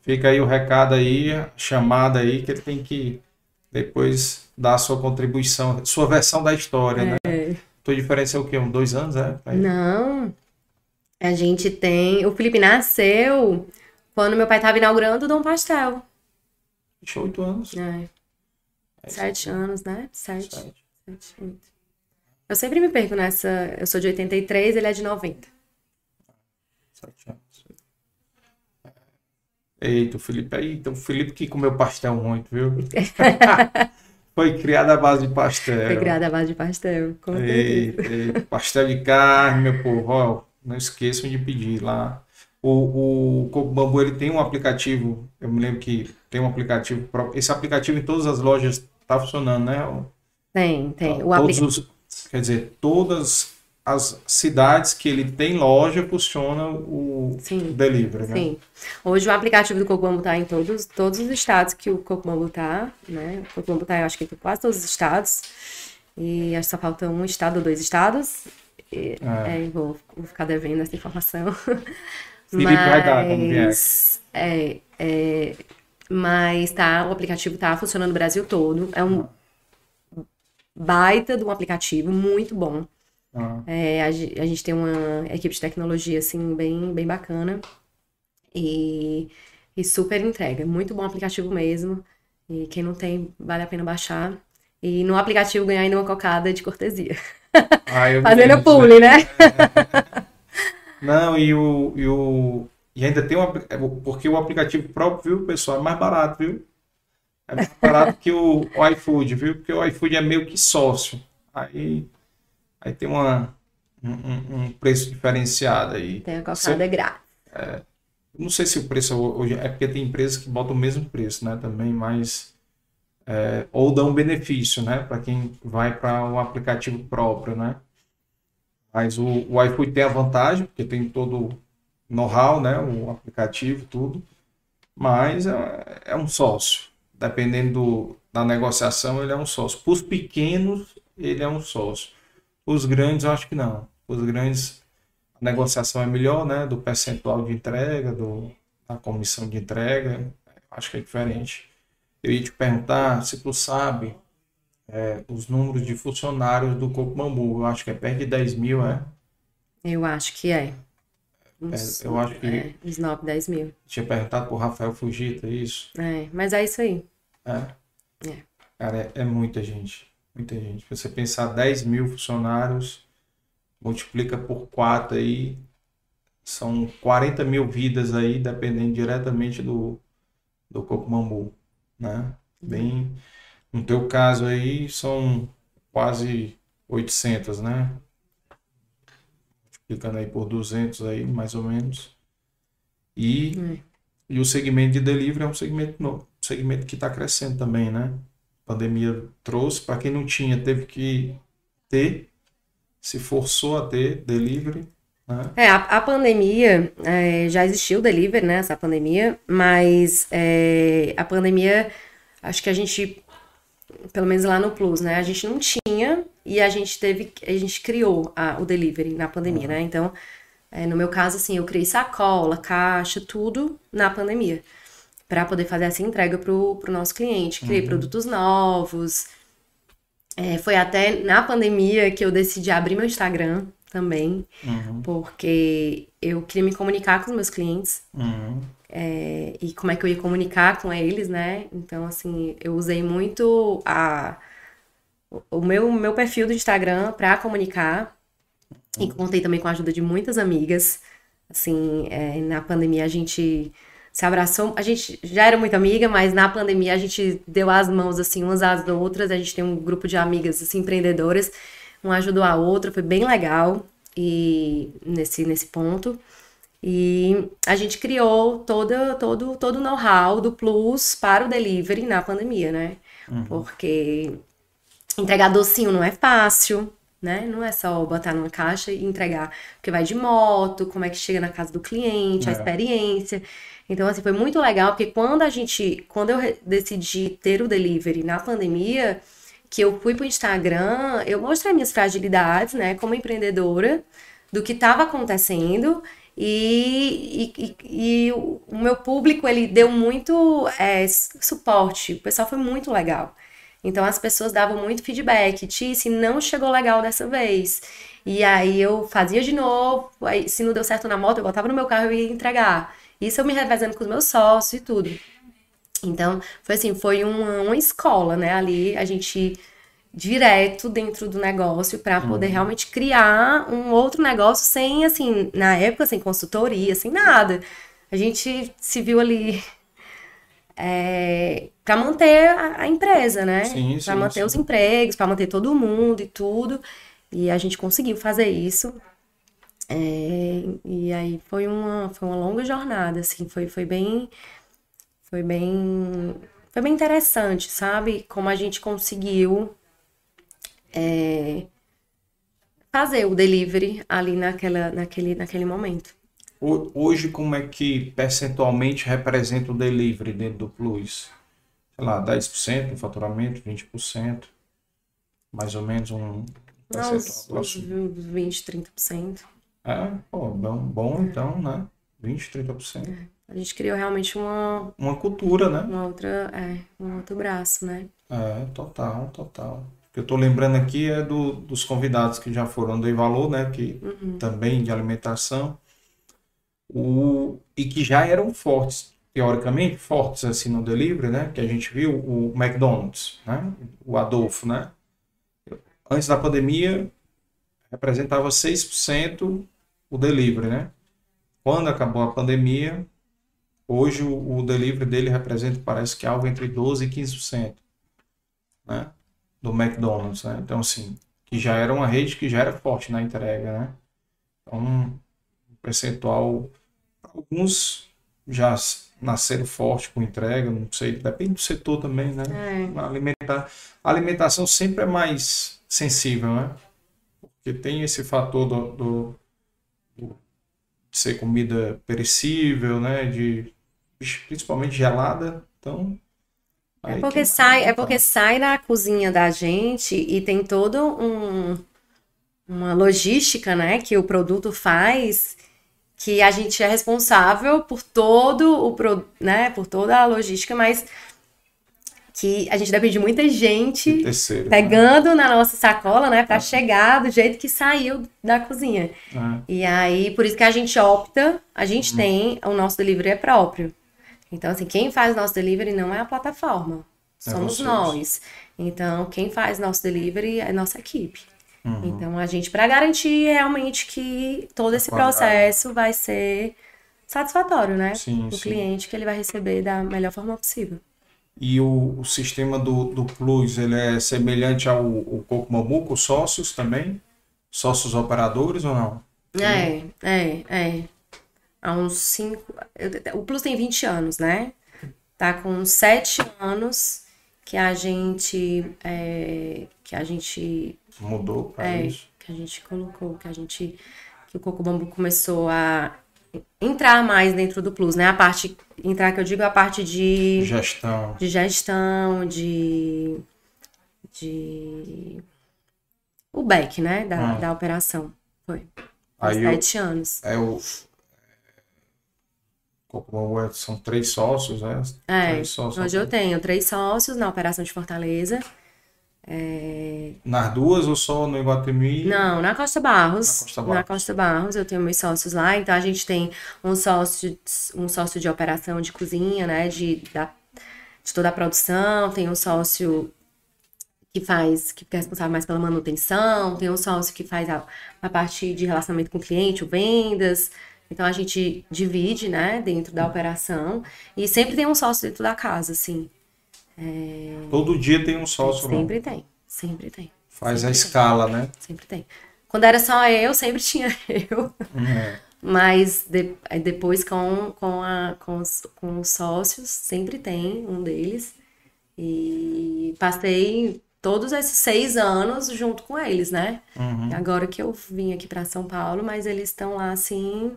Fica aí o recado aí, a chamada aí, que ele tem que depois dar a sua contribuição, sua versão da história, né? É. Tua diferença é o quê? Um, dois anos, é? Não. A gente tem. O Felipe nasceu quando meu pai estava inaugurando o Dom Pastel. Tinha oito anos. É. É Sete aí. anos, né? Sete. Sete. Sete. Eu sempre me perco nessa. Eu sou de 83, ele é de 90. Sete anos. Eita, o Felipe aí. Então, o Felipe que comeu pastel muito, viu? Foi criado à base de pastel. Foi criada à base de pastel, com pastel de carne, meu povo. Ó, não esqueçam de pedir lá. O, o Coco Bambu ele tem um aplicativo. Eu me lembro que tem um aplicativo próprio. Esse aplicativo em todas as lojas está funcionando, né? Tem, tem. O Todos os, quer dizer, todas as cidades que ele tem loja funciona o Sim. delivery, né? Sim. Hoje o aplicativo do Cocobambu tá em todos, todos os estados que o Cocobambu tá, né? O Cocobambu tá, eu acho que em quase todos os estados. E acho que só falta um estado ou dois estados. E, É. é, vou, vou ficar devendo essa informação. Felipe vai dar quando vier. Mas, é, é, mas tá, o aplicativo tá funcionando no Brasil todo. É um baita de um aplicativo, muito bom. Ah, É, a, a gente tem uma equipe de tecnologia, assim, bem, bem bacana. E, e super entrega. Muito bom aplicativo mesmo. E quem não tem, vale a pena baixar. E no aplicativo ganhar ainda uma cocada de cortesia. Ah, Fazendo disso, publi, né? Não, e o, e o e ainda tem um é, porque o aplicativo próprio, viu, pessoal, é mais barato, viu? É mais barato que o, o iFood, viu? Porque o iFood é meio que sócio. Aí, aí tem uma, um, um- preço diferenciado aí. Tem a Você- cocada grátis. Não sei se o preço hoje é porque tem empresas que botam o mesmo preço, né? Também, mas é, ou dão benefício, né? Para quem vai para um aplicativo próprio, né? Mas o, o iFood tem a vantagem, porque tem todo o know-how, né? O aplicativo, tudo. Mas é, é um sócio. Dependendo do- da negociação, ele é um sócio. Para os pequenos, ele é um sócio. Os grandes, eu acho que não. Os grandes, a negociação é melhor, né? Do percentual de entrega, do, da comissão de entrega. Acho que é diferente. Eu ia te perguntar se tu sabe é, os números de funcionários do Coco Bambu. Eu acho que é perto de 10 mil, é? Eu acho que é. Uns, É, eu acho que- é, uns 9, 10 mil. Tinha perguntado pro Rafael Fugita isso. É, mas é isso aí. É? É. Cara, é, é muita gente. Muita gente. Se você pensar 10 mil funcionários, multiplica por 4 aí, são 40 mil vidas aí, dependendo diretamente do, do Coco Bambu, né? Bem, no teu caso aí, são quase 800, né? Multiplicando aí por 200 aí, mais ou menos. E, hum. e o segmento de delivery é um segmento novo, um segmento que está crescendo também, né? A pandemia trouxe, para quem não tinha, teve que ter, se forçou a ter delivery. Né? É, a, a pandemia, é, já existiu delivery, né? Essa pandemia, mas é, a pandemia, acho que a gente pelo menos lá no Plus, né? A gente não tinha e a gente teve, a gente criou a, o delivery na pandemia, uhum. né? Então, é, no meu caso, assim, eu criei sacola, caixa, tudo na pandemia para poder fazer essa entrega pro, pro nosso cliente. Criei uhum. produtos novos. É, foi até na pandemia que eu decidi abrir meu Instagram também, uhum. porque eu queria me comunicar com os meus clientes. Uhum é, e como é que eu ia comunicar com eles, né? Então, assim, eu usei muito a, o meu, meu perfil do Instagram para comunicar e contei também com a ajuda de muitas amigas. Assim, é, na pandemia a gente se abraçou, a gente já era muito amiga, mas na pandemia a gente deu as mãos, assim, umas às outras. A gente tem um grupo de amigas, assim, empreendedoras, uma ajudou a outra, foi bem legal e nesse, nesse ponto. E a gente criou toda, todo, todo o know-how do Plus para o delivery na pandemia, né? Uhum. Porque entregar docinho não é fácil, né? Não é só botar numa caixa e entregar. Porque vai de moto, como é que chega na casa do cliente, é. a experiência. Então, assim, foi muito legal, porque quando a gente, quando eu decidi ter o delivery na pandemia, que eu fui pro Instagram, eu mostrei minhas fragilidades, né, como empreendedora, do que estava acontecendo e, e, e, o meu público, ele deu muito é, suporte. O pessoal foi muito legal. Então, as pessoas davam muito feedback. Tice, não chegou legal dessa vez. E aí, eu fazia de novo. Aí, se não deu certo na moto, eu botava no meu carro e ia entregar. Isso eu me revezando com os meus sócios e tudo. Então, foi assim, foi uma, uma escola, né? Ali, a gente direto dentro do negócio para poder uhum. realmente criar um outro negócio sem, assim, na época, sem consultoria, sem nada. A gente se viu ali é, para manter a, a, empresa, né? Para manter sim. os empregos, para manter todo mundo e tudo. E a gente conseguiu fazer isso. É, e aí foi uma, foi uma longa jornada, assim, foi, foi bem. Foi bem. Foi bem interessante, sabe? Como a gente conseguiu é, fazer o delivery ali naquela, naquele, naquele momento. Hoje, como é que percentualmente representa o delivery dentro do Plus? Sei lá, 10% do faturamento, 20%, mais ou menos um percentual. Uns, uns 20, 30%. É, pô, bom, bom então, né? 20, 30%. É. A gente criou realmente uma... Uma cultura, né? Uma outra, é, um outro braço, né? É, total, total que eu estou lembrando aqui é do, dos convidados que já foram do Valor, né, que uhum. também de alimentação, o, e que já eram fortes, teoricamente fortes assim no delivery, né, que a gente viu o McDonald's, né, o Adolfo, né, antes da pandemia representava 6% o delivery, né, quando acabou a pandemia, hoje o, o delivery dele representa, parece que algo entre 12% e 15%, né, do McDonald's, né? Então, assim, que já era uma rede que já era forte na entrega, né? Então, um percentual, alguns já nasceram forte com entrega, não sei, depende do setor também, né? É. Alimentar, a alimentação sempre é mais sensível, né? Porque tem esse fator do, do, ser comida perecível, né? De principalmente gelada, então é porque, sai, é porque sai da cozinha da gente e tem todo um, uma logística, né, que o produto faz, que a gente é responsável por todo o né, por toda a logística, mas que a gente depende de muita gente terceiro, pegando né? na nossa sacola, né, para é. chegar do jeito que saiu da cozinha. É. E aí, por isso que a gente opta, a gente uhum. tem o nosso delivery é próprio. Então, assim, quem faz nosso delivery não é a plataforma, é somos nós. Então, quem faz nosso delivery é nossa equipe. Uhum. Então, a gente, para garantir realmente que todo esse processo vai ser satisfatório, né? Sim, o sim. cliente que ele vai receber da melhor forma possível. E o, o sistema do, do Plus, ele é semelhante ao, ao Coco Mamuco, sócios também? Sócios operadores ou não? É, é, é. há uns 5. O Plus tem 20 anos, né? Tá com 7 anos que a gente. É, que a gente. Mudou para é, isso. Que a gente colocou, que a gente. Que o Coco Bambu começou a entrar mais dentro do Plus, né? A parte. Entrar que eu digo a parte de. Gestão. De gestão, de. De. O back, né? Da, Ah. da operação. Foi. Aí eu- sete anos. É o. Bambu é- são três sócios, né? É, Três sócios. hoje eu tenho três sócios na operação de Fortaleza. É, Nas duas ou só no Iguatemi? Não, na Costa Barros. Na Costa Na Barros. Costa Barros, eu tenho meus sócios lá. Então a gente tem um sócio, um sócio de operação de cozinha, né? De, da, de toda a produção, tem um sócio que faz, que é responsável mais pela manutenção, tem um sócio que faz a, a parte de relacionamento com o cliente, o vendas. Então a gente divide, né, dentro da operação. E sempre tem um sócio dentro da casa, assim. Todo dia tem um sócio lá. Sempre tem, sempre tem. Faz a sempre tem. escala, né? Sempre tem. Quando era só eu, sempre tinha eu. É. Mas de- depois com, com, a, com, os, com os sócios, sempre tem um deles. E passei todos esses seis anos junto com eles, né? Uhum. Agora que eu vim aqui para São Paulo, mas eles estão lá assim,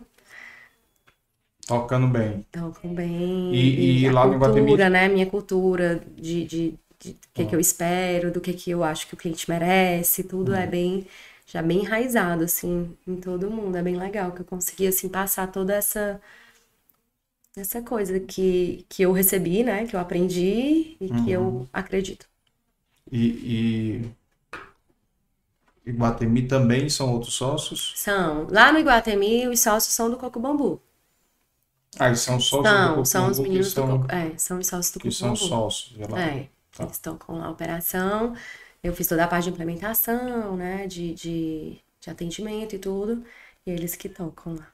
Tocando bem. estão com bem. E- e a lá no cultura, Iguatemi? né? Minha cultura de, de, de do que, que eu espero, do que, que eu acho que o cliente merece, tudo Uhum. é bem, já bem enraizado, assim, em todo mundo. É bem legal que eu consegui, assim, passar toda essa, essa coisa que, que eu recebi, né? Que eu aprendi e que Uhum. eu acredito. E, e Iguatemi também são outros sócios? São, lá no Iguatemi, os sócios são do Coco Bambu. Ah, eles são sócios do São, os meninos do são, Coco, é, são os sócios do que são sócios. É, Tá. eles estão com a operação. Eu fiz toda a parte de implementação, né? De, de, de atendimento e tudo. E eles que tocam lá.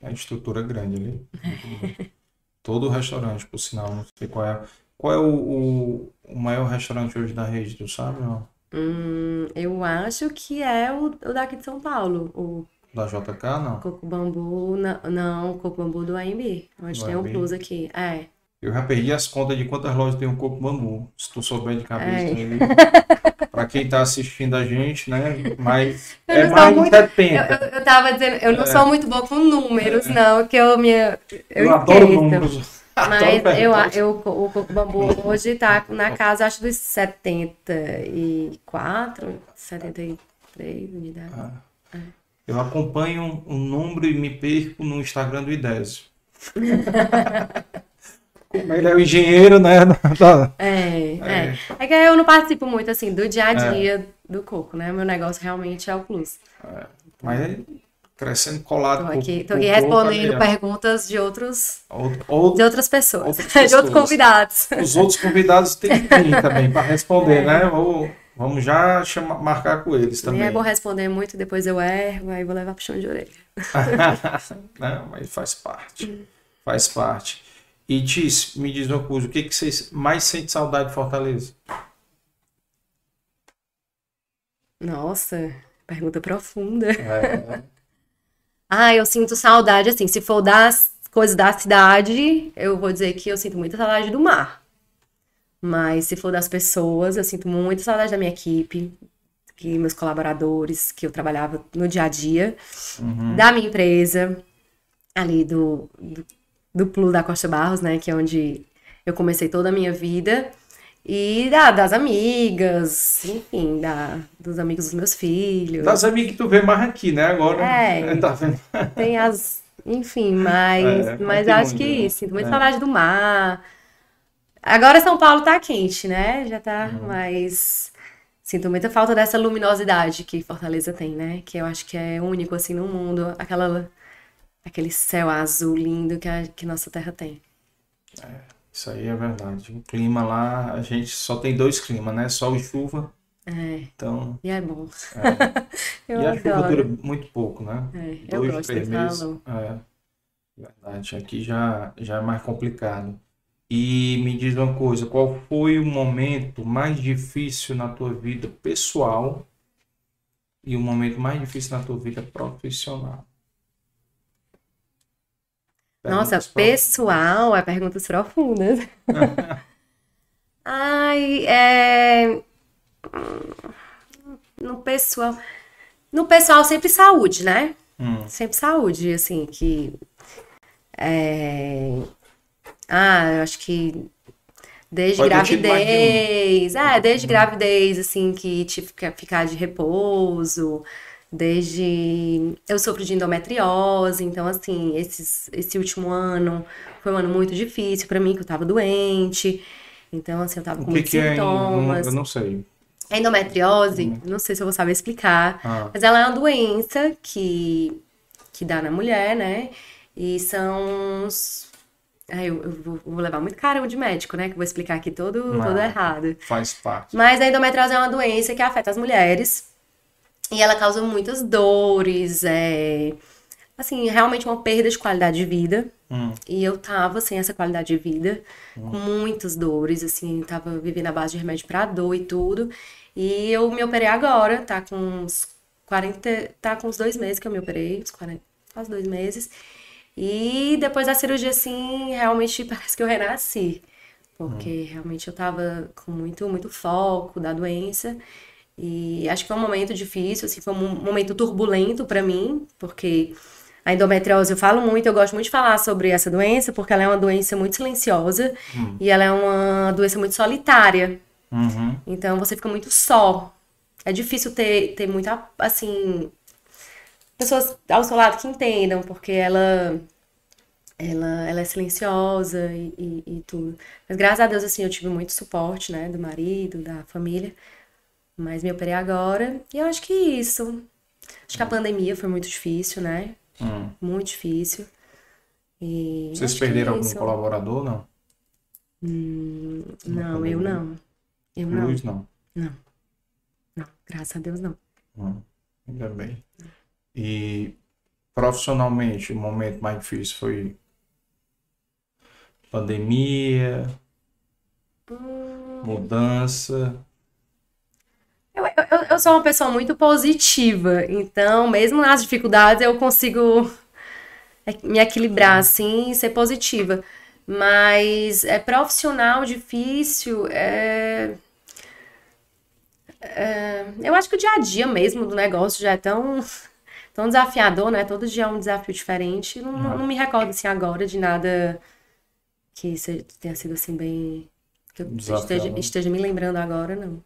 É a estrutura grande ali. Todo o restaurante, por sinal, não sei qual é. Qual é o, o, o maior restaurante hoje da rede, tu sabe? Não? Hum, eu acho que é o, o daqui de São Paulo, o Da JK, não. Coco Bambu. Não, o Coco Bambu do AMB, onde Do tem o AMB. Plus aqui. É. Eu já perdi as contas de quantas lojas tem o Coco Bambu. Se tu souber de cabeça aí. Pra quem tá assistindo a gente, né? Mas Eu é não mais sou de muito- 70. Eu, eu, eu tava dizendo, eu não sou muito boa com números, não, que eu me. Eu, É. Eu adoro números. Mas eu, eu, o Coco Bambu hoje tá na casa, acho, dos 74, 73 unidades. Ah. Eu acompanho um número e me perco no Instagram do Idésio. Como ele é o engenheiro, né? da- É, é. É que eu não participo muito, assim, do dia a dia do Coco, né? Meu negócio realmente é o Plus. Mas é crescendo colado. Tô com- aqui, tô aqui respondendo perguntas de outros, Outro- outro- de outras pessoas, Outras de outros pessoas. convidados. Os outros convidados têm que vir também para responder, né? Vou- vamos já chamar, marcar com eles Nem também. é bom responder muito, depois eu erro, aí vou levar puxão de orelha. Não, mas faz parte. Faz parte. E Tis, me diz uma coisa, o que, que vocês mais sentem saudade de Fortaleza? Nossa, pergunta profunda. É, Ah, eu sinto saudade, assim, se for das coisas da cidade, eu vou dizer que eu sinto muita saudade do mar. Mas se for das pessoas, eu sinto muita saudade da minha equipe, que meus colaboradores, que eu trabalhava no dia a dia, da minha empresa, ali do, do, do Plus da Costa Barros, né, que é onde eu comecei toda a minha vida. E da, das amigas, enfim, da, dos amigos dos meus filhos. das amigas que tu vê mais aqui, né? Agora. É. Tá vendo? Tem as. Enfim, mas, É, mas acho muito, que né? sinto muita É. saudade do mar. Agora São Paulo tá quente, né? Já tá, Uhum. mas sinto muita falta dessa luminosidade que Fortaleza tem, né? Que eu acho que é único assim no mundo, aquela aquele céu azul lindo que a que nossa terra tem. Isso aí é verdade. O clima lá, a gente só tem dois climas, né? Sol e chuva. É, Então. e é bom. é. Eu e a chuva adoro. dura muito pouco, né? É, eu Dois, gosto três meses. É. Verdade. Aqui já, já é mais complicado. E me diz uma coisa, qual foi o momento mais difícil na tua vida pessoal e o momento mais difícil na tua vida profissional? Nossa, pessoal, é perguntas profundas. Ai, é. No pessoal. No pessoal, sempre saúde, né? Hum. Sempre saúde, assim, que. É... Ah, eu acho que desde Pode gravidez. É, desde gravidez, assim, que tive que ficar de repouso. Desde. Eu sofro de endometriose, então, assim, esses, esse último ano foi um ano muito difícil para mim, que eu tava doente. Então, assim, eu tava com muitos sintomas. É, eu não sei. A endometriose, hum. não sei se eu vou saber explicar, ah. mas ela é uma doença que, que dá na mulher, né? E são os. Ai, eu, eu vou levar muito caramba de médico, né? Que eu vou explicar aqui todo, não, todo errado. Faz parte. Mas a endometriose é uma doença que afeta as mulheres. E ela causa muitas dores, é assim, realmente uma perda de qualidade de vida. Hum. E eu tava sem essa qualidade de vida, hum. com muitas dores, assim, tava vivendo a base de remédio pra dor e tudo. E eu me operei agora, tá com uns 40, tá com uns dois meses que eu me operei, uns 40, quase dois meses. E depois da cirurgia, assim, realmente parece que eu renasci. Porque hum. realmente eu tava com muito, muito foco da doença. E acho que foi um momento difícil, assim, foi um momento turbulento para mim, porque a endometriose eu falo muito, eu gosto muito de falar sobre essa doença, porque ela é uma doença muito silenciosa uhum. e ela é uma doença muito solitária. Uhum. Então você fica muito só. É difícil ter, ter muita, assim, pessoas ao seu lado que entendam, porque ela ela, ela é silenciosa e, e, e, tudo. Mas graças a Deus, assim, eu tive muito suporte, né, do marido, da família. Mas me operei agora. E eu acho que isso. Acho que a pandemia foi muito difícil, né? Hum. Muito difícil. E Vocês perderam algum colaborador, não? Hum, não, eu não. Eu não. Luiz, não? Não. Não, graças a Deus, não. Hum, ainda bem. E profissionalmente, o momento mais difícil foi pandemia, hum... mudança. Eu, eu, eu, sou uma pessoa muito positiva, então, mesmo nas dificuldades, eu consigo me equilibrar assim e ser positiva. Mas é profissional difícil, é, é, eu acho que o dia a dia mesmo do negócio já é tão, tão desafiador, né? Todo dia é um desafio diferente. Não, não, não me recordo assim agora de nada que tenha sido assim bem. que eu esteja, esteja me lembrando agora, não.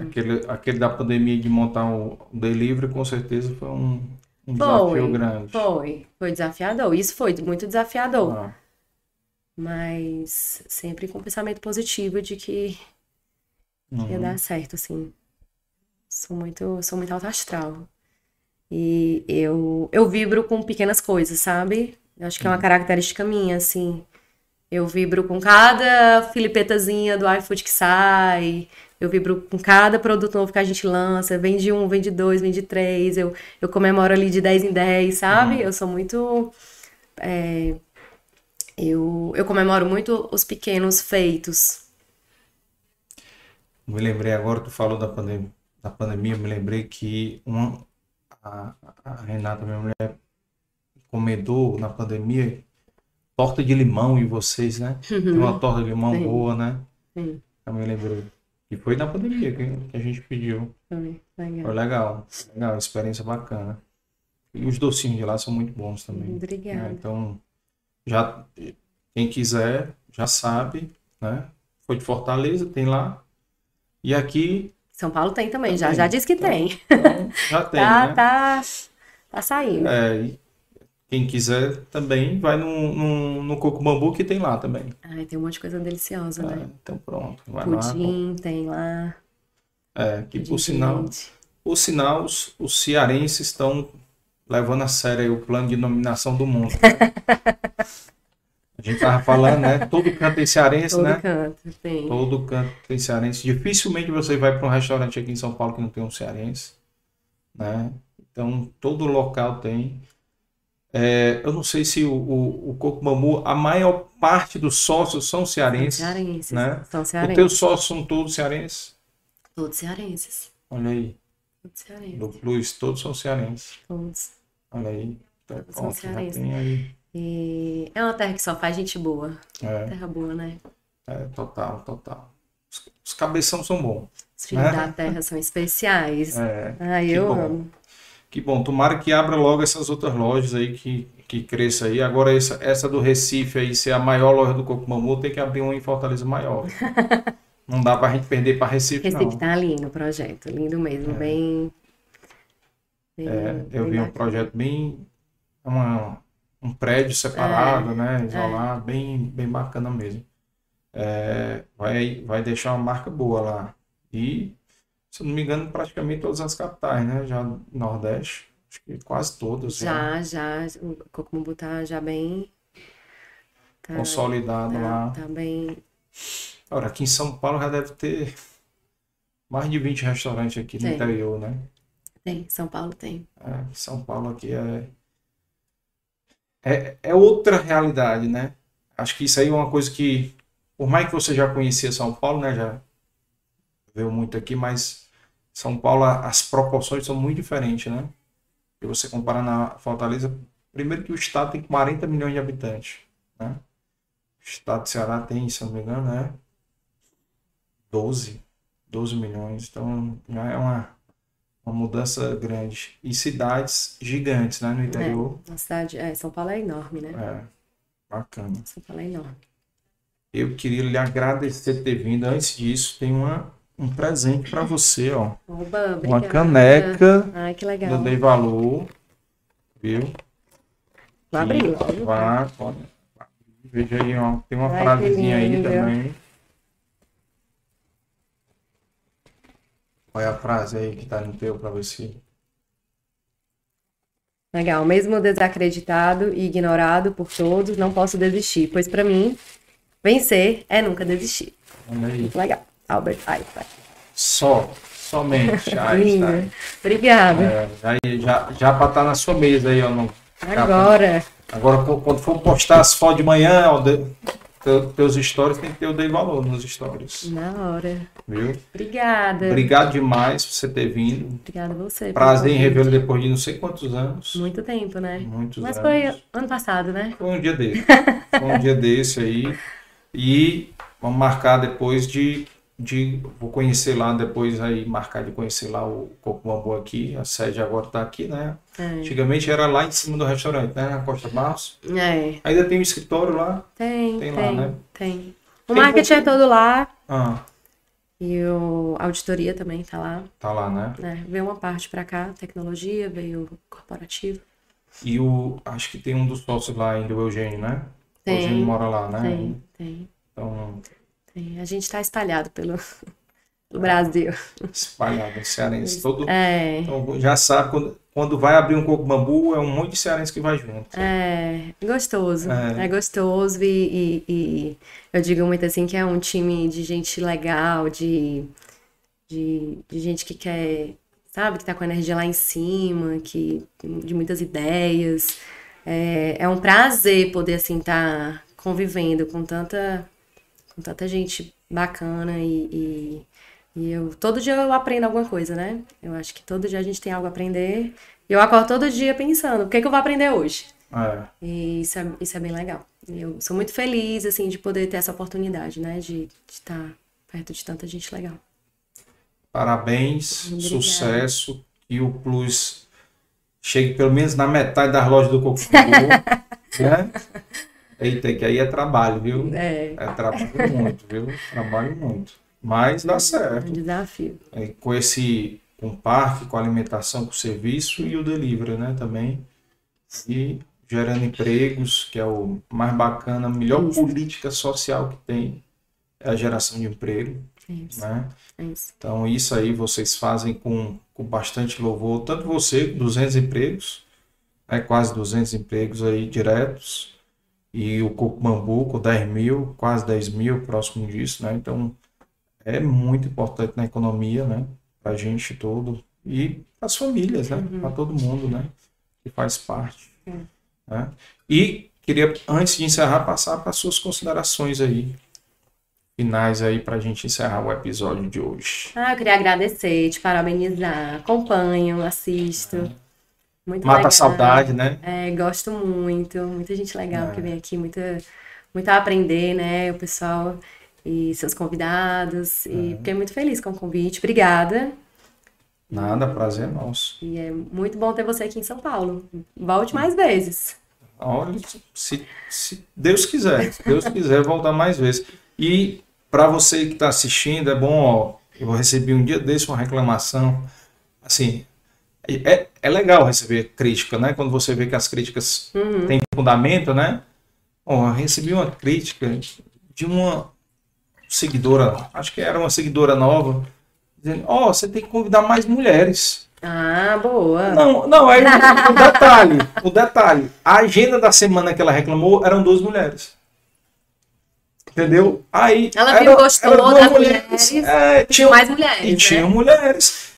Aquele, aquele da pandemia de montar o delivery, com certeza foi um, um foi, desafio grande. Foi, foi desafiador. Isso foi muito desafiador. Ah. Mas sempre com pensamento positivo de que, uhum. ia dar certo, assim. Sou muito, sou muito alto astral. E eu, eu vibro com pequenas coisas, sabe? Eu acho que é uma uhum. característica minha, assim. Eu vibro com cada filipetazinha do iFood que sai, eu vibro com cada produto novo que a gente lança, vende um, vende dois, vende três, eu, eu comemoro ali de 10 em 10, sabe? Uhum. Eu sou muito. É, eu, eu comemoro muito os pequenos feitos. Me lembrei agora, tu falou da pandemia, da pandemia me lembrei que a, a Renata, minha mulher, encomendou na pandemia torta de limão em vocês, né? Uhum. Tem uma torta de limão Sim. boa, né? Sim. Me lembrei. E foi na pandemia que, que a gente pediu. Foi legal. Foi legal. Legal, experiência bacana. E os docinhos de lá são muito bons também. Obrigada. Né? Então, já quem quiser, já sabe, né? Foi de Fortaleza, tem lá. E aqui. São Paulo tem também, também. já, já disse que então, tem. Então, já tem. tá, né? tá, tá saindo. É, quem quiser também vai no, no, no Coco Bambu que tem lá também. Ai, tem um monte de coisa deliciosa, é, né? Então pronto. Vai Pudim lá, tem lá. É, que por sinal, por sinal, os, os cearenses estão levando a sério o plano de nominação do mundo. A gente tava falando, né? Todo canto tem cearense, Todo né? Todo canto tem. Todo canto tem cearense. Dificilmente você vai para um restaurante aqui em São Paulo que não tem um cearense, né? Então, todo local tem. É, eu não sei se o, o, o Coco Mamu, a maior parte dos sócios são cearenses. São cearenses. Né? São cearenses. Os teus sócios são todos cearenses? Todos cearenses. Olha aí. Todos cearenses. Do Plus, todos são cearenses. Todos. Olha aí. Então, todos pronto, são cearenses. Aí. E é uma terra que só faz gente boa. É, Terra boa, né? é total, total. Os, os cabeção são bons. Os filhos É. da terra são especiais. É, que eu bom. amo. Que bom, tomara que abra logo essas outras lojas aí que, que cresça aí. Agora essa, essa do Recife aí ser a maior loja do Coco Mamu, tem que abrir uma em Fortaleza maior. Não dá pra gente perder pra Recife, Recife não. tá lindo o projeto, lindo mesmo, bem. bem- É, eu bem vi um bacana. projeto bem. Uma, um prédio separado, né? Isolado, bem, bem bacana mesmo. É, vai, vai deixar uma marca boa lá. E, se eu não me engano, praticamente todas as capitais, né? Já no Nordeste, acho que quase todas. né? Já, já, o Cocumbu tá já bem. Tá, Consolidado lá. tá, tá bem. Agora, aqui em São Paulo já deve ter mais de 20 restaurantes aqui no Tem. interior, né? Tem, São Paulo tem. É, São Paulo aqui é, é. É outra realidade, né? Acho que isso aí é uma coisa que, por mais que você já conhecia São Paulo, né? Já veio muito aqui, mas São Paulo, as proporções são muito diferentes, né? Se você comparar na Fortaleza, primeiro que o estado tem 40 milhões de habitantes, né? O estado do Ceará tem, se não me engano, né? 12, 12 milhões. Então, já é uma uma mudança grande. E cidades gigantes, né, no interior. É, a cidade, é, São Paulo é enorme, né? É, bacana. São Paulo é enorme. Eu queria lhe agradecer por ter vindo. Antes disso, tem uma, um presente para você, ó. Oba, Uma caneca Ai, que legal. Dei Valor. Viu? Vou abrir. Vá, pode. Veja aí, ó. Tem uma Ai, frasezinha aí também. Qual é a frase aí que tá no teu para você? Legal. Mesmo desacreditado e ignorado por todos, não posso desistir, pois pra mim, vencer é nunca desistir. Legal. Albert Einstein. Só, somente. Einstein. Obrigada. É, já, já, já para estar na sua mesa aí, ó. No, Agora. agora, qu- quando for postar as fotos de manhã, ó, teus stories, tem que ter o Dei Valor nos stories. Na hora. Viu? Obrigada. Obrigado demais por você ter vindo. Obrigada a você. Prazer em revê-lo depois de não sei quantos anos. Muito tempo, né? Muitos Mas anos. foi ano passado, né? Foi um dia desse. Foi um dia desse aí. E vamos marcar depois de, de. Vou conhecer lá depois aí, marcar de conhecer lá o Coco Bambu aqui. A sede agora está aqui, né? É. Antigamente era lá em cima do restaurante, né? Na Costa Barros. É. Ainda tem um escritório lá. Tem, Tem tem, lá, né? tem. O Tem marketing é todo lá. Ah, E o a auditoria também tá lá. tá lá, né? né? Veio uma parte pra cá, tecnologia, veio corporativo. E o. Acho que tem um dos sócios lá ainda, o Eugênio, né? O Tem, Eugênio mora lá, né? Tem, tem, Então, tem. A gente tá espalhado pelo, pelo Brasil. espalhado, em cearense. Todo, É, então, já sabe, quando, quando vai abrir um coco bambu, é um monte de cearense que vai junto. é gostoso. É. É, gostoso e, e- e eu digo muito assim que é um time de gente legal, de, de, de gente que quer, sabe, que tá com a energia lá em cima, que de muitas ideias. É, é um prazer poder assim estar convivendo com tanta com tanta gente bacana e, e, e eu todo dia eu aprendo alguma coisa, né? Eu acho que todo dia a gente tem algo a aprender. E eu acordo todo dia pensando, o que é que eu vou aprender hoje? É, E isso é, isso é bem legal. Eu sou muito feliz, assim, de poder ter essa oportunidade, né? De estar perto de tanta gente legal. parabéns, Obrigada. sucesso. E o Plus chegue pelo menos na metade das lojas do coco bambu. né? Eita, que aí é trabalho, viu? É, É trabalho muito, viu? Trabalho muito. Mas dá é um certo. desafio. É, com esse, com o parque, com a alimentação, com o serviço e o delivery, né, também. E gerando empregos, que é o mais bacana, a melhor Isso. política social que tem é a geração de emprego, É isso. né? É isso. Então isso aí vocês fazem com, com bastante louvor, tanto você, 200 empregos, né, quase 200 empregos aí diretos, e o com 10 mil, quase 10 mil, próximo disso, né? Então é muito importante na economia, né? Para a gente todo e para as famílias, né? Para todo mundo, né? Que faz parte. Né? E queria, antes de encerrar, passar para suas considerações aí, finais aí, para a gente encerrar o episódio de hoje. Ah, eu queria agradecer, te parabenizar. Acompanho, assisto. Muito Mata legal. a saudade, né? É, gosto muito. Muita gente legal É. que vem aqui, muita, muito a aprender, né? O pessoal e seus convidados. É. E fiquei muito feliz com o convite. Obrigada. Nada, prazer é nosso. E é muito bom ter você aqui em São Paulo. Volte mais vezes. Olha, se, se Deus quiser, se Deus quiser voltar mais vezes. E para você que está assistindo, é bom, ó, eu recebi um dia desse uma reclamação, assim, é, é legal receber crítica, né? Quando você vê que as críticas Uhum. têm fundamento, né? Ó, eu recebi uma crítica de uma seguidora, acho que era uma seguidora nova, dizendo, ó, você tem que convidar mais mulheres. Ah, boa. Não, não, aí o, detalhe, o detalhe, a agenda da semana que ela reclamou eram duas mulheres. Entendeu? Aí Ela viu, gostou eram duas das mulheres, é, tinha, mais mulheres, e né? tinham mulheres.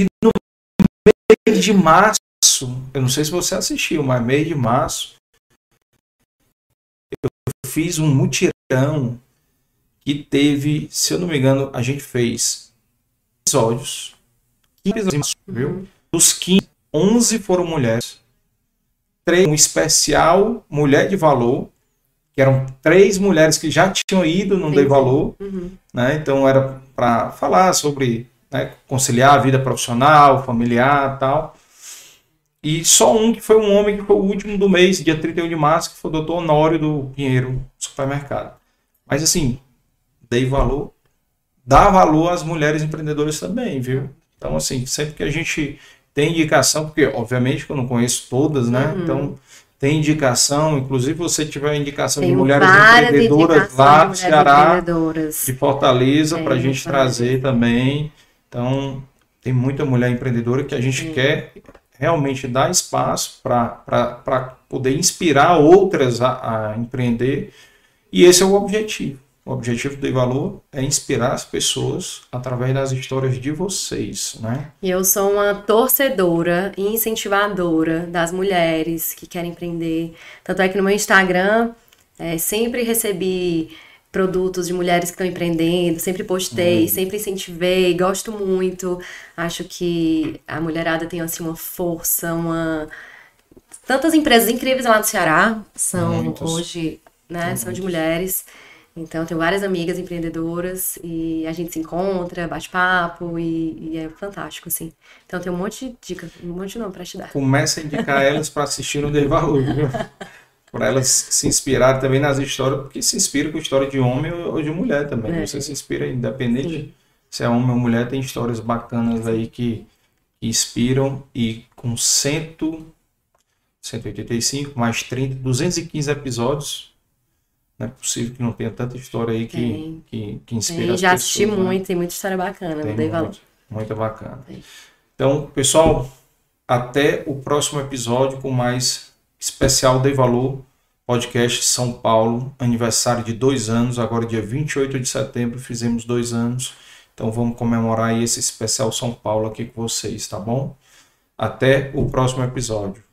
E no de março, eu não sei se você assistiu, mas mês de março, eu fiz um mutirão que teve, se eu não me engano, a gente fez episódios, 15 episódios, viu? Dos 15, 11 foram mulheres. Três, um especial Mulher de Valor, que eram três mulheres que já tinham ido no Sim, Dei. Valor, Uhum. né? Então era para falar sobre né, conciliar a vida profissional, familiar, tal. E só um que foi um homem que foi o último do mês, dia 31 de março, que foi o doutor Honório do Pinheiro Supermercado. Mas assim, dei valor, dá valor às mulheres empreendedoras também, viu? Então assim, sempre que a gente tem indicação, porque obviamente que eu não conheço todas, né? Uhum. Então tem indicação, inclusive você tiver indicação de Tenho mulheres empreendedoras lá de do Ceará, de Fortaleza para a Tem, gente trazer também. Então, tem muita mulher empreendedora que a gente Sim. quer realmente dar espaço para poder inspirar outras a, a empreender. E esse é o objetivo. O objetivo do Valor é inspirar as pessoas através das histórias de vocês, né? E eu sou uma torcedora e incentivadora das mulheres que querem empreender. Tanto é que no meu Instagram é, sempre recebi produtos de mulheres que estão empreendendo, sempre postei, sempre incentivei, gosto muito. Acho que a mulherada tem assim uma força, uma tantas empresas incríveis lá no Ceará são Muitas. hoje, né, são de mulheres. Então, tenho várias amigas empreendedoras e a gente se encontra, bate papo e, e é fantástico, assim. Então, tem um monte de dica, um monte não pra te dar. Começa a indicar elas para assistir o Valor, viu? Para elas se inspirarem também nas histórias, porque se inspira com história de homem ou de mulher também. É. Você se inspira, independente Sim. se é homem ou mulher, tem histórias bacanas aí que, que inspiram e com 100, 185 mais 30, 215 episódios. Não é possível que não tenha tanta história aí que, Tem. que, que inspira Tem, as já pessoas. assisti né? muito, tem muita história bacana, Tem não dei valor. muito, muito bacana. Tem. Então, pessoal, até o próximo episódio com mais especial Dei Valor, podcast São Paulo, aniversário de dois anos, agora dia 28 de setembro, fizemos dois anos. Então vamos comemorar esse especial São Paulo aqui com vocês, tá bom? Até o próximo episódio.